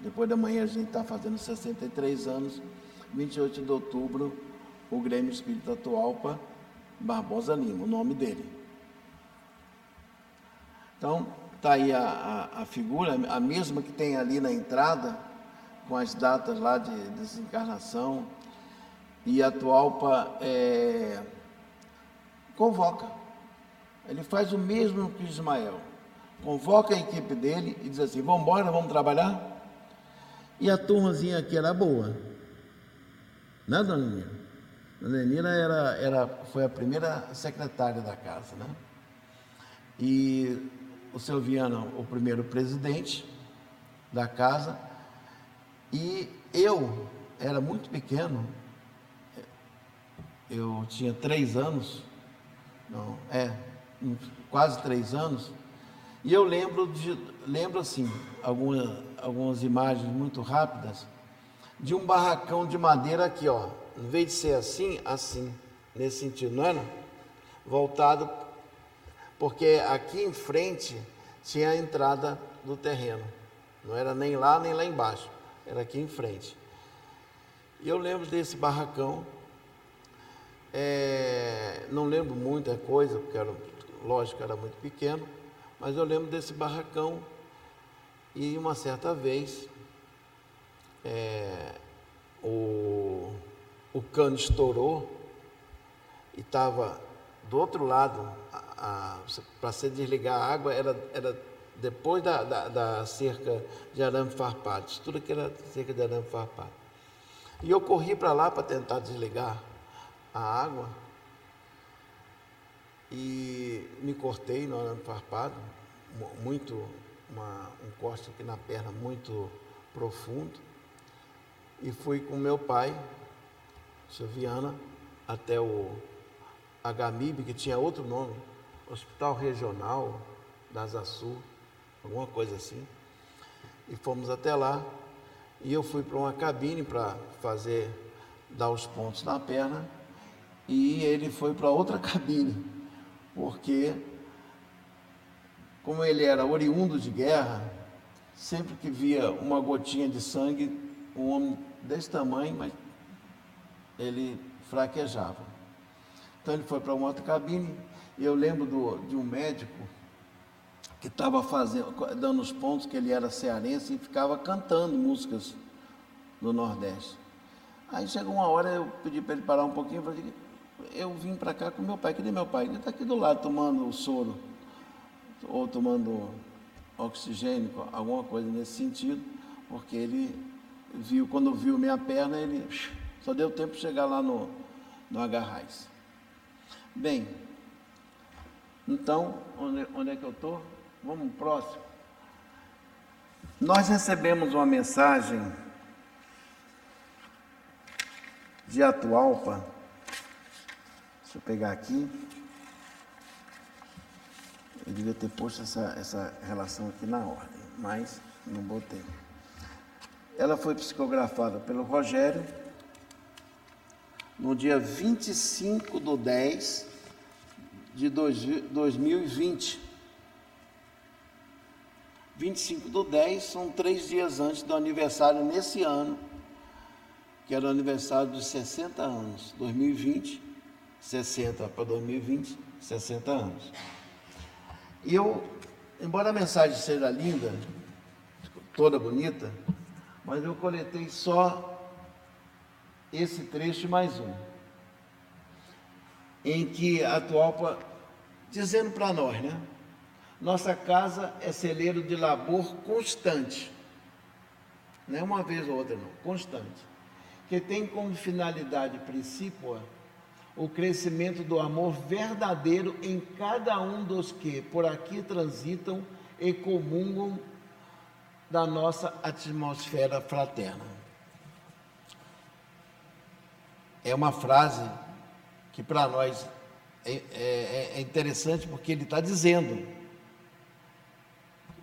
depois da manhã a gente está fazendo 63 anos, 28 de outubro, o Grêmio Espírita Atualpa Barbosa Lima, o nome dele. Então, Está aí a, a, a, figura, a mesma que tem ali na entrada, com as datas lá de desencarnação. E a Tualpa é, convoca. Ele faz o mesmo que Ismael. Convoca a equipe dele e diz assim: vamos embora, vamos trabalhar? E a turmazinha aqui era boa. Né, dona Nira? Dona Nira era, era, foi a primeira secretária da casa, né? E o seu Viana, o primeiro presidente da casa, e eu era muito pequeno, eu tinha três anos, não, é, quase três anos, e eu lembro de, lembro assim, algumas, algumas imagens muito rápidas, de um barracão de madeira aqui, ó, em vez de ser assim, assim, nesse sentido, não era? Voltado porque aqui em frente tinha a entrada do terreno. Não era nem lá nem lá embaixo, era aqui em frente. E eu lembro desse barracão. É, não lembro muita coisa, porque era, lógico, era muito pequeno, mas eu lembro desse barracão e uma certa vez é, o, o cano estourou e estava do outro lado para se desligar a água era, era depois da, da, da cerca de arame farpado, tudo que era cerca de arame farpado. E eu corri para lá para tentar desligar a água e me cortei no arame farpado, muito, uma, um corte aqui na perna muito profundo, e fui com meu pai, Silviana, até o HMIB, que tinha outro nome, Hospital Regional da Asa Sul, alguma coisa assim. E fomos até lá e eu fui para uma cabine para fazer, dar os pontos na perna e ele foi para outra [LAUGHS] cabine, porque como ele era oriundo de guerra, sempre que via uma gotinha de sangue, um homem desse tamanho, mas ele fraquejava. Então ele foi para uma outra cabine e eu lembro do, de um médico que estava fazendo, dando os pontos que ele era cearense e ficava cantando músicas do Nordeste. Aí chegou uma hora, eu pedi para ele parar um pouquinho, falei, eu vim para cá com meu pai, cadê meu pai? Ele está aqui do lado tomando o soro, ou tomando oxigênio, alguma coisa nesse sentido, porque ele viu, quando viu minha perna, ele só deu tempo de chegar lá no, no Agarrais. Bem, então, onde, onde é que eu estou? Vamos próximo. Nós recebemos uma mensagem de Atualpa. Deixa eu pegar aqui. Eu devia ter posto essa, essa relação aqui na ordem, mas não botei. Ela foi psicografada pelo Rogério no dia 25 do 10 de 2020. 25 do 10 são três dias antes do aniversário nesse ano, que era o aniversário dos 60 anos. 2020, 60 para 2020, 60 anos. E eu, embora a mensagem seja linda, toda bonita, mas eu coletei só esse trecho mais um em que a Tualpa, dizendo para nós, né? Nossa casa é celeiro de labor constante, não é uma vez ou outra, não, constante, que tem como finalidade principal o crescimento do amor verdadeiro em cada um dos que por aqui transitam e comungam da nossa atmosfera fraterna. É uma frase que para nós é, é, é interessante porque ele está dizendo: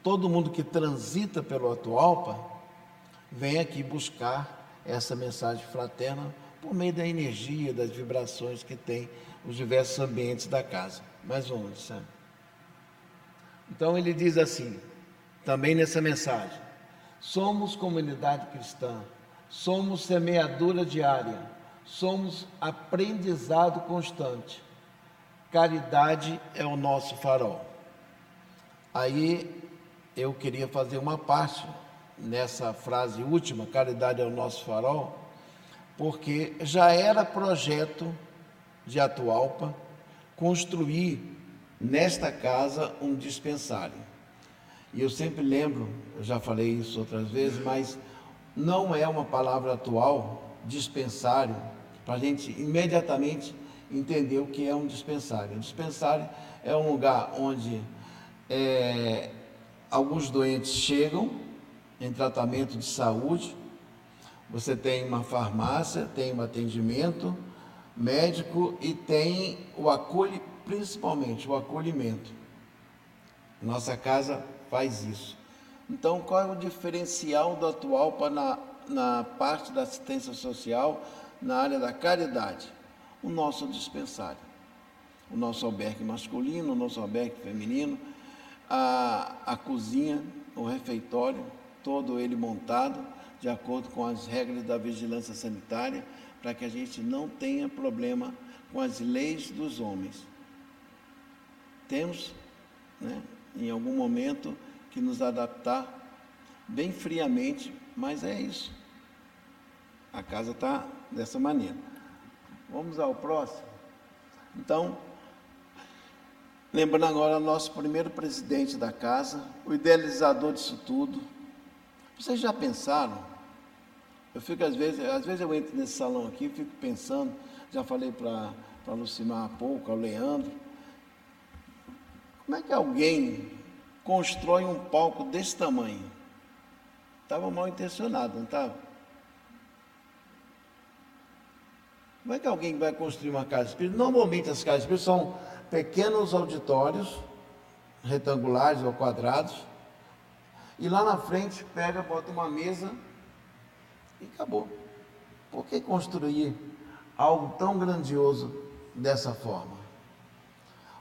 todo mundo que transita pelo Atualpa vem aqui buscar essa mensagem fraterna por meio da energia, das vibrações que tem os diversos ambientes da casa. Mais um, sabe? Então ele diz assim, também nessa mensagem: somos comunidade cristã, somos semeadura diária somos aprendizado constante. Caridade é o nosso farol. Aí eu queria fazer uma parte nessa frase última, caridade é o nosso farol, porque já era projeto de Atualpa construir nesta casa um dispensário. E eu sempre lembro, eu já falei isso outras vezes, mas não é uma palavra atual, dispensário, para a gente imediatamente entender o que é um dispensário. Um dispensário é um lugar onde é, alguns doentes chegam em tratamento de saúde, você tem uma farmácia, tem um atendimento médico e tem o acolhe, principalmente o acolhimento. Nossa casa faz isso. Então, qual é o diferencial do atual para na, na parte da assistência social, na área da caridade? O nosso dispensário. O nosso albergue masculino, o nosso albergue feminino, a, a cozinha, o refeitório, todo ele montado de acordo com as regras da vigilância sanitária, para que a gente não tenha problema com as leis dos homens. Temos, né, em algum momento, que nos adaptar bem friamente, mas é isso. A casa está dessa maneira. Vamos ao próximo. Então, lembrando agora nosso primeiro presidente da casa, o idealizador disso tudo. Vocês já pensaram? Eu fico às vezes, às vezes eu entro nesse salão aqui, fico pensando, já falei para a Lucimar há pouco, ao Leandro, como é que alguém constrói um palco desse tamanho? Estava mal intencionado, não estava? Como é que alguém vai construir uma casa espírita? Normalmente as casas espíritas são pequenos auditórios, retangulares ou quadrados, e lá na frente pega, bota uma mesa e acabou. Por que construir algo tão grandioso dessa forma?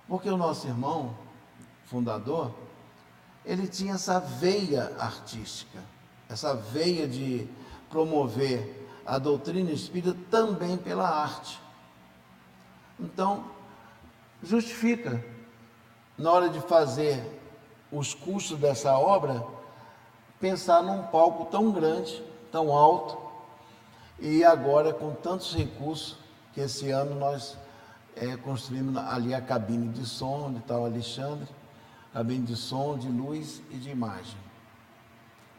Porque o nosso irmão, fundador, ele tinha essa veia artística, essa veia de promover a doutrina espírita também pela arte. Então, justifica, na hora de fazer os custos dessa obra, pensar num palco tão grande, tão alto, e agora com tantos recursos que esse ano nós é, construímos ali a cabine de som, onde está o Alexandre, cabine de som, de luz e de imagem,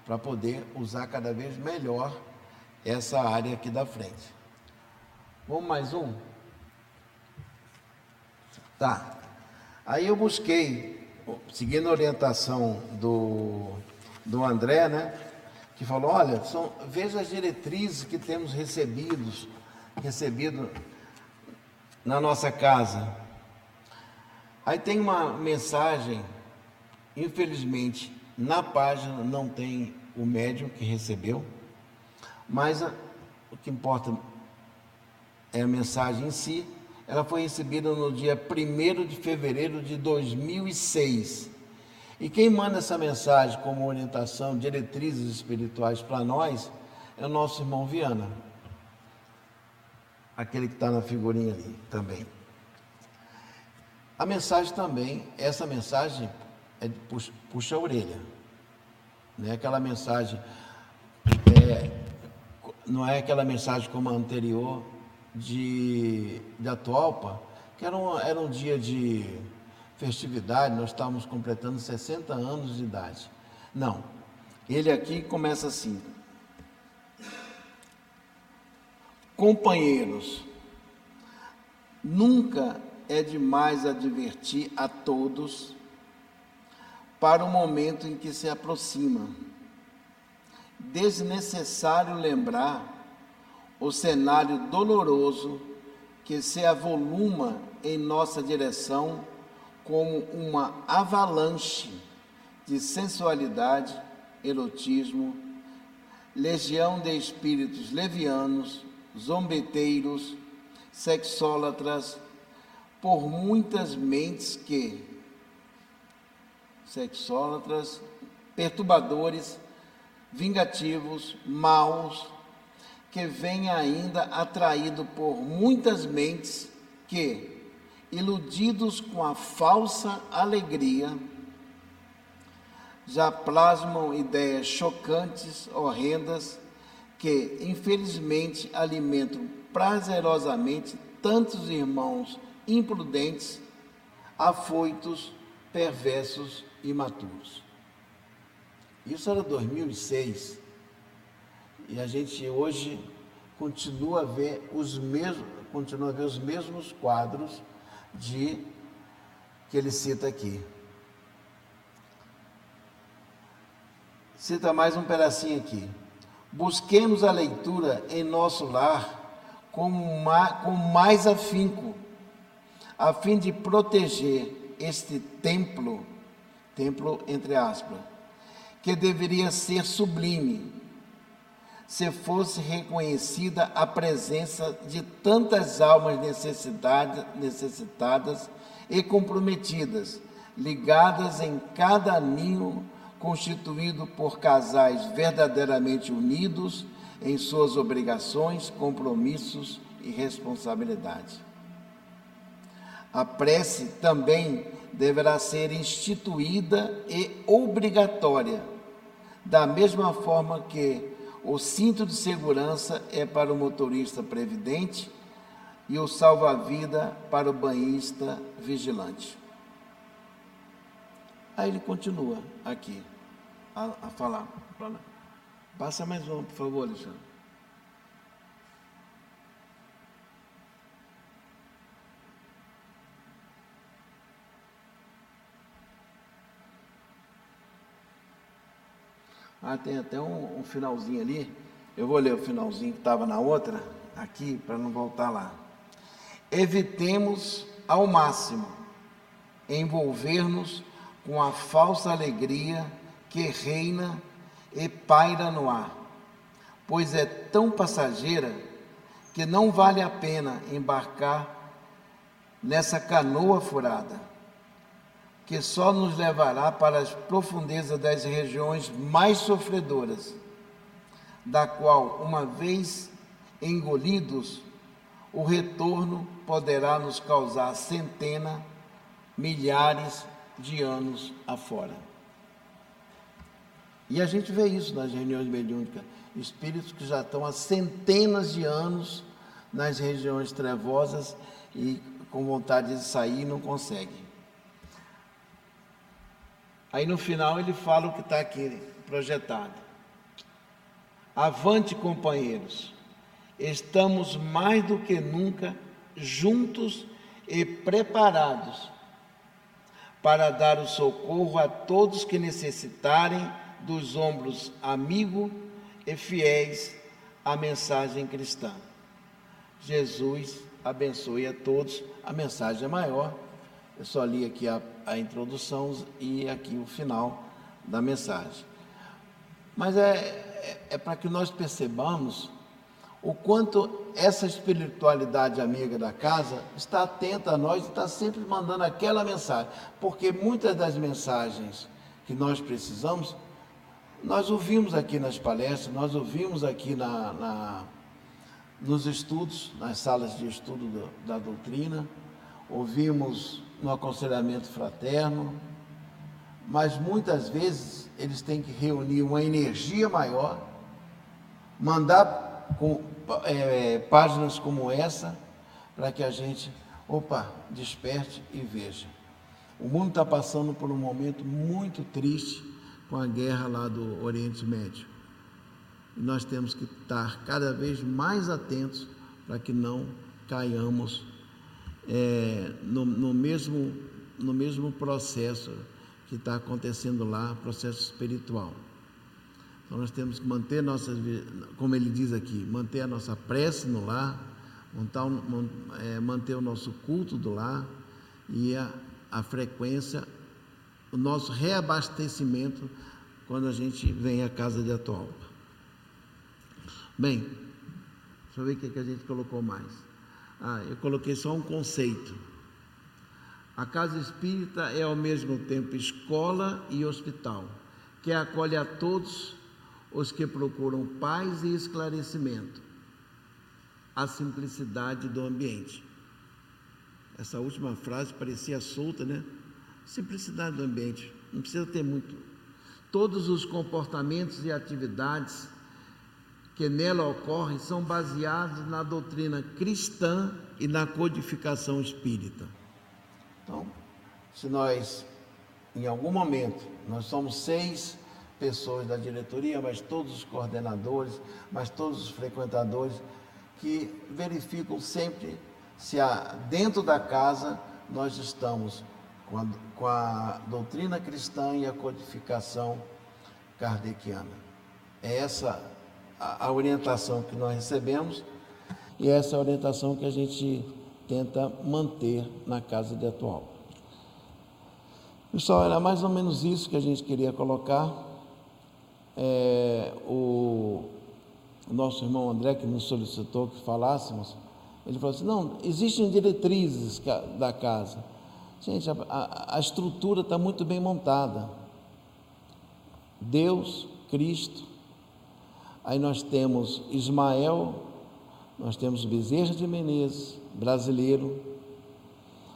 para poder usar cada vez melhor essa área aqui da frente. Vamos mais um? Tá. Aí eu busquei, seguindo a orientação do, do André, né? Que falou, olha, são, veja as diretrizes que temos recebidos, recebido na nossa casa. Aí tem uma mensagem Infelizmente, na página não tem o médium que recebeu, mas a, o que importa é a mensagem em si. Ela foi recebida no dia 1 de fevereiro de 2006. E quem manda essa mensagem como orientação, diretrizes espirituais para nós, é o nosso irmão Viana. Aquele que está na figurinha ali também. A mensagem também, essa mensagem é puxa, puxa a orelha. Não é aquela mensagem, é, não é aquela mensagem como a anterior de, de Atualpa, que era um, era um dia de festividade, nós estávamos completando 60 anos de idade. Não, ele aqui começa assim. Companheiros, nunca é demais advertir a todos para o momento em que se aproxima. Desnecessário lembrar o cenário doloroso que se avoluma em nossa direção como uma avalanche de sensualidade, erotismo, legião de espíritos levianos, zombeteiros, sexólatras, por muitas mentes que, sexólatras, perturbadores, vingativos, maus, que vem ainda atraído por muitas mentes que, iludidos com a falsa alegria, já plasmam ideias chocantes, horrendas, que infelizmente alimentam prazerosamente tantos irmãos imprudentes, afoitos, perversos e imaturos. Isso era 2006 e a gente hoje continua a ver os mesmos, continua a ver os mesmos quadros de que ele cita aqui. Cita mais um pedacinho aqui. Busquemos a leitura em nosso lar com com mais afinco, a fim de proteger este templo, templo entre aspas, que deveria ser sublime, se fosse reconhecida a presença de tantas almas necessitadas e comprometidas, ligadas em cada ninho constituído por casais verdadeiramente unidos em suas obrigações, compromissos e responsabilidades. A prece também deverá ser instituída e obrigatória, da mesma forma que o cinto de segurança é para o motorista previdente e o salva-vida para o banhista vigilante. Aí ele continua aqui a, a falar. Passa mais um, por favor, Alexandre. Ah, tem até um, um finalzinho ali. Eu vou ler o finalzinho que estava na outra, aqui, para não voltar lá. Evitemos ao máximo envolver-nos com a falsa alegria que reina e paira no ar, pois é tão passageira que não vale a pena embarcar nessa canoa furada que só nos levará para as profundezas das regiões mais sofredoras, da qual, uma vez engolidos, o retorno poderá nos causar centenas, milhares de anos afora. E a gente vê isso nas reuniões mediúnicas, espíritos que já estão há centenas de anos nas regiões trevosas e com vontade de sair não conseguem. Aí no final ele fala o que está aqui projetado. Avante, companheiros, estamos mais do que nunca juntos e preparados para dar o socorro a todos que necessitarem dos ombros amigo e fiéis à mensagem cristã. Jesus abençoe a todos. A mensagem é maior. Eu só li aqui a a introdução e aqui o final da mensagem. Mas é, é, é para que nós percebamos o quanto essa espiritualidade amiga da casa está atenta a nós e está sempre mandando aquela mensagem. Porque muitas das mensagens que nós precisamos, nós ouvimos aqui nas palestras, nós ouvimos aqui na, na nos estudos, nas salas de estudo do, da doutrina, ouvimos no aconselhamento fraterno, mas muitas vezes eles têm que reunir uma energia maior, mandar com, é, páginas como essa, para que a gente, opa, desperte e veja. O mundo está passando por um momento muito triste com a guerra lá do Oriente Médio. E nós temos que estar cada vez mais atentos para que não caiamos é, no, no, mesmo, no mesmo processo que está acontecendo lá, processo espiritual. Então nós temos que manter nossas, como ele diz aqui, manter a nossa prece no lar, montar, é, manter o nosso culto do lar e a, a frequência, o nosso reabastecimento quando a gente vem à casa de Atualpa. Bem, deixa eu ver o que, é que a gente colocou mais. Ah, eu coloquei só um conceito. A casa espírita é ao mesmo tempo escola e hospital, que acolhe a todos os que procuram paz e esclarecimento, a simplicidade do ambiente. Essa última frase parecia solta, né? Simplicidade do ambiente. Não precisa ter muito. todos os comportamentos e atividades que nela ocorrem são baseados na doutrina cristã e na codificação espírita. Então, se nós, em algum momento, nós somos seis pessoas da diretoria, mas todos os coordenadores, mas todos os frequentadores, que verificam sempre se há, dentro da casa nós estamos com a, com a doutrina cristã e a codificação kardeciana. É essa a, orientação que nós recebemos e essa é a orientação que a gente tenta manter na casa de atual. Pessoal, era mais ou menos isso que a gente queria colocar. É, o, nosso irmão André, que nos solicitou que falássemos, ele falou assim: não, existem diretrizes da casa. Gente, a, a estrutura está muito bem montada. Deus, Cristo, Aí nós temos Ismael, nós temos Bezerra de Menezes, brasileiro,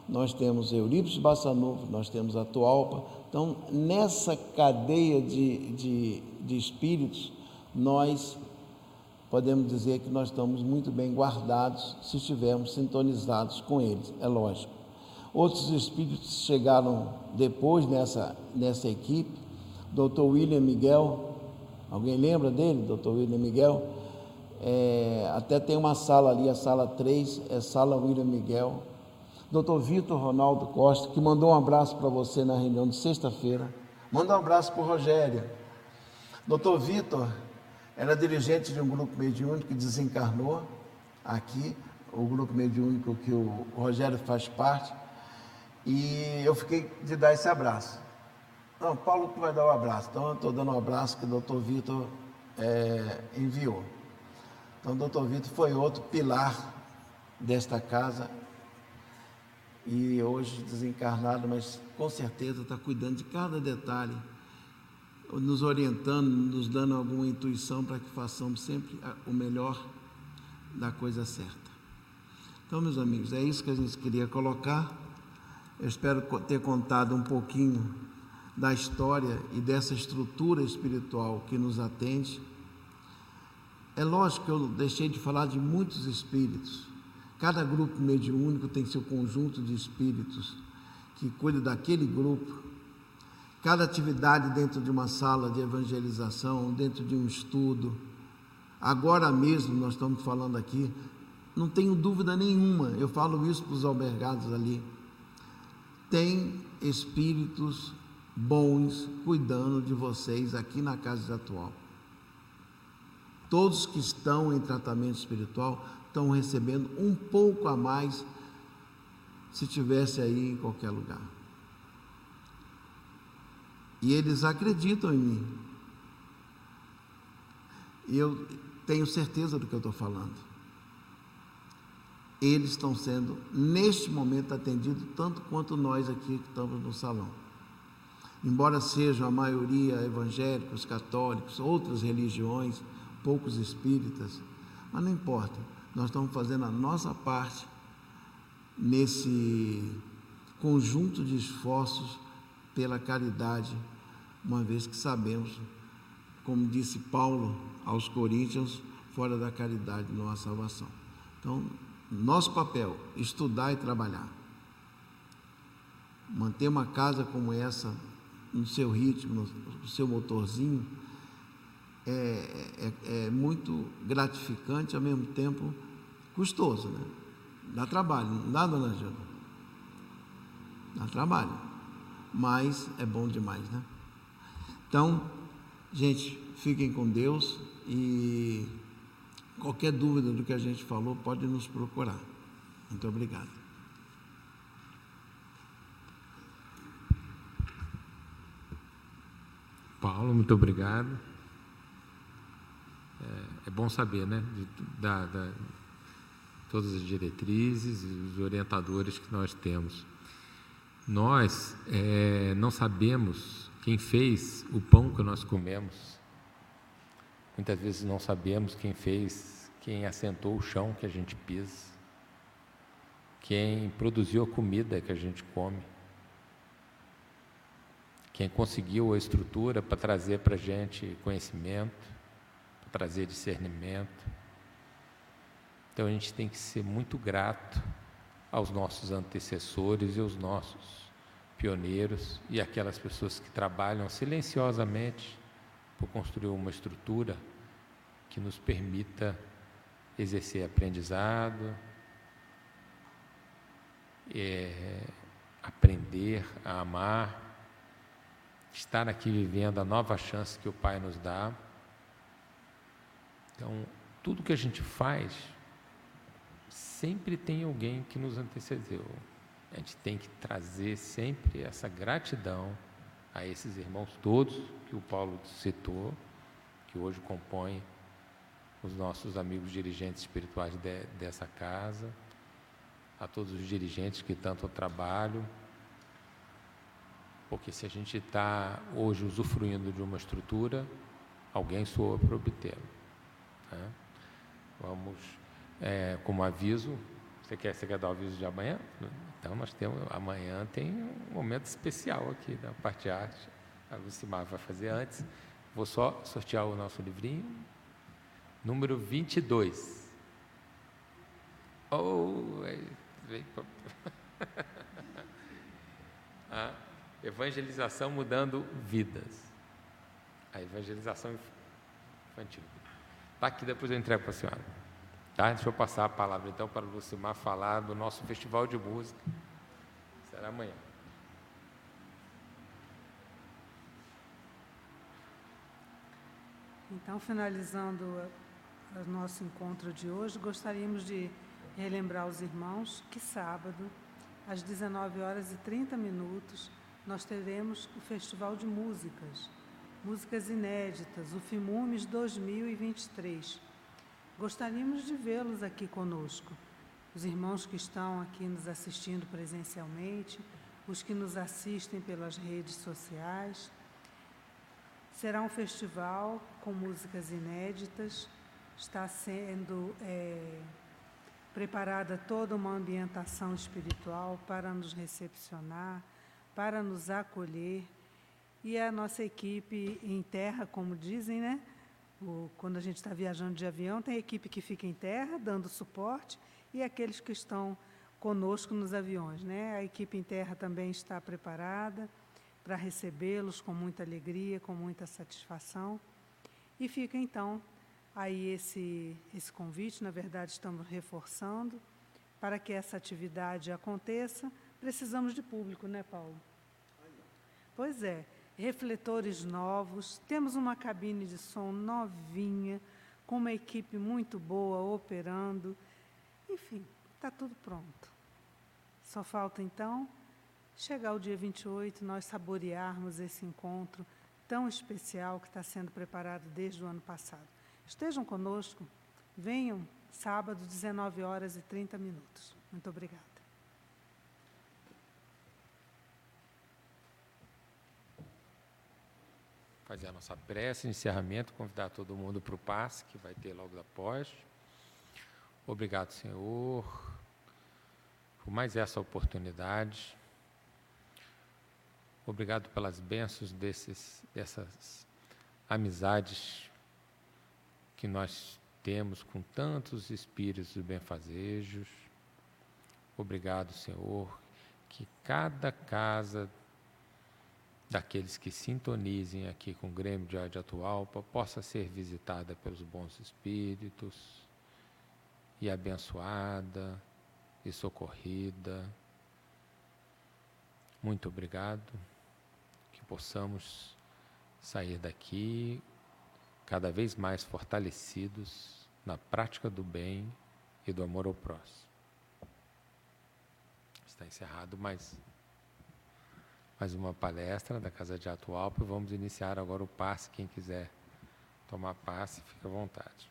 nós temos Eurípides Bassanufo, nós temos Atualpa. Então, nessa cadeia de, de, de espíritos, nós podemos dizer que nós estamos muito bem guardados se estivermos sintonizados com eles, é lógico. Outros espíritos chegaram depois nessa, nessa equipe, Dr. William Miguel, Alguém lembra dele, doutor William Miguel? É, até tem uma sala ali, a sala 3, é sala William Miguel. Doutor Vitor Ronaldo Costa, que mandou um abraço para você na reunião de sexta-feira. Manda um abraço para o Rogério. Doutor Vitor era dirigente de um grupo mediúnico que desencarnou aqui, o grupo mediúnico que o Rogério faz parte. E eu fiquei de dar esse abraço. Não, Paulo que vai dar o um abraço. Então eu estou dando um abraço que o doutor Vitor é, enviou. Então o doutor Vitor foi outro pilar desta casa e hoje desencarnado, mas com certeza está cuidando de cada detalhe, nos orientando, nos dando alguma intuição para que façamos sempre o melhor da coisa certa. Então, meus amigos, é isso que a gente queria colocar. Eu espero ter contado um pouquinho da história e dessa estrutura espiritual que nos atende. É lógico que eu deixei de falar de muitos espíritos. Cada grupo mediúnico tem seu conjunto de espíritos que cuida daquele grupo. Cada atividade dentro de uma sala de evangelização, dentro de um estudo. Agora mesmo nós estamos falando aqui, não tenho dúvida nenhuma, eu falo isso para os albergados ali. Tem espíritos bons cuidando de vocês aqui na casa atual. Todos que estão em tratamento espiritual estão recebendo um pouco a mais se tivesse aí em qualquer lugar. E eles acreditam em mim. E eu tenho certeza do que eu estou falando. Eles estão sendo, neste momento, atendidos tanto quanto nós aqui que estamos no salão embora sejam a maioria evangélicos, católicos, outras religiões, poucos espíritas, mas não importa, nós estamos fazendo a nossa parte nesse conjunto de esforços pela caridade, uma vez que sabemos, como disse Paulo aos Coríntios, fora da caridade não há salvação. Então, nosso papel, estudar e trabalhar. Manter uma casa como essa no seu ritmo, no seu motorzinho, é, é, é muito gratificante, ao mesmo tempo custoso, né? Dá trabalho, não dá, dona Jana? Dá trabalho, mas é bom demais, né? Então, gente, fiquem com Deus e qualquer dúvida do que a gente falou, pode nos procurar. Muito obrigado. Paulo, muito obrigado. É, é bom saber, né, de, da, da, todas as diretrizes e os orientadores que nós temos. Nós é, não sabemos quem fez o pão que nós comemos. Muitas vezes não sabemos quem fez, quem assentou o chão que a gente pisa, quem produziu a comida que a gente come. Quem conseguiu a estrutura para trazer para a gente conhecimento, para trazer discernimento. Então a gente tem que ser muito grato aos nossos antecessores e aos nossos pioneiros e aquelas pessoas que trabalham silenciosamente por construir uma estrutura que nos permita exercer aprendizado, é, aprender a amar, estar aqui vivendo a nova chance que o Pai nos dá. Então, tudo que a gente faz, sempre tem alguém que nos antecedeu. A gente tem que trazer sempre essa gratidão a esses irmãos todos que o Paulo citou, que hoje compõem os nossos amigos dirigentes espirituais de, dessa casa, a todos os dirigentes que tanto trabalham, porque se a gente está hoje usufruindo de uma estrutura, alguém soa para obtê-la. Né? Vamos, é, como aviso, você quer, você quer dar o aviso de amanhã? Então nós temos, amanhã tem um momento especial aqui da parte de arte. A Lucimar vai fazer antes. Vou só sortear o nosso livrinho. Número 22. Oh, veio [LAUGHS] a evangelização mudando vidas. A evangelização infantil. Está aqui, depois eu entrego para a senhora. Tá? Deixa eu passar a palavra então para o Lucimar falar do nosso festival de música. Será amanhã. Então, finalizando o nosso encontro de hoje, gostaríamos de relembrar os irmãos que sábado, às 19 horas e 30 minutos, nós teremos o Festival de Músicas, músicas inéditas, o FIMUMES 2023 Gostaríamos de vê-los aqui conosco. Os irmãos que estão aqui nos assistindo presencialmente, os que nos assistem pelas redes sociais. Será um festival com músicas inéditas, está sendo é, preparada toda uma ambientação espiritual para nos recepcionar, para nos acolher. E a nossa equipe em terra, como dizem, né? O, quando a gente está viajando de avião, tem equipe que fica em terra, dando suporte, e aqueles que estão conosco nos aviões. Né? A equipe em terra também está preparada para recebê-los com muita alegria, com muita satisfação. E fica, então, aí esse, esse convite, na verdade, estamos reforçando. Para que essa atividade aconteça, precisamos de público, né, Paulo? Pois é refletores novos, temos uma cabine de som novinha, com uma equipe muito boa operando. Enfim, está tudo pronto. Só falta então chegar o dia 28, nós saborearmos esse encontro tão especial que está sendo preparado desde o ano passado. Estejam conosco, venham sábado, 19 horas e 30 minutos. Muito obrigada. Fazer a nossa prece, encerramento, convidar todo mundo para o passe que vai ter logo após. Obrigado, Senhor, por mais essa oportunidade. Obrigado pelas bênçãos desses, dessas amizades que nós temos com tantos espíritos benfazejos. Obrigado, Senhor, que cada casa daqueles que sintonizem aqui com o Grêmio de Arte Atual possa ser visitada pelos bons espíritos e abençoada e socorrida. Muito obrigado. Que possamos sair daqui cada vez mais fortalecidos na prática do bem e do amor ao próximo. Está encerrado mais mais uma palestra da Casa de Atualpa. Vamos iniciar agora o passe. Quem quiser tomar passe, fica à vontade.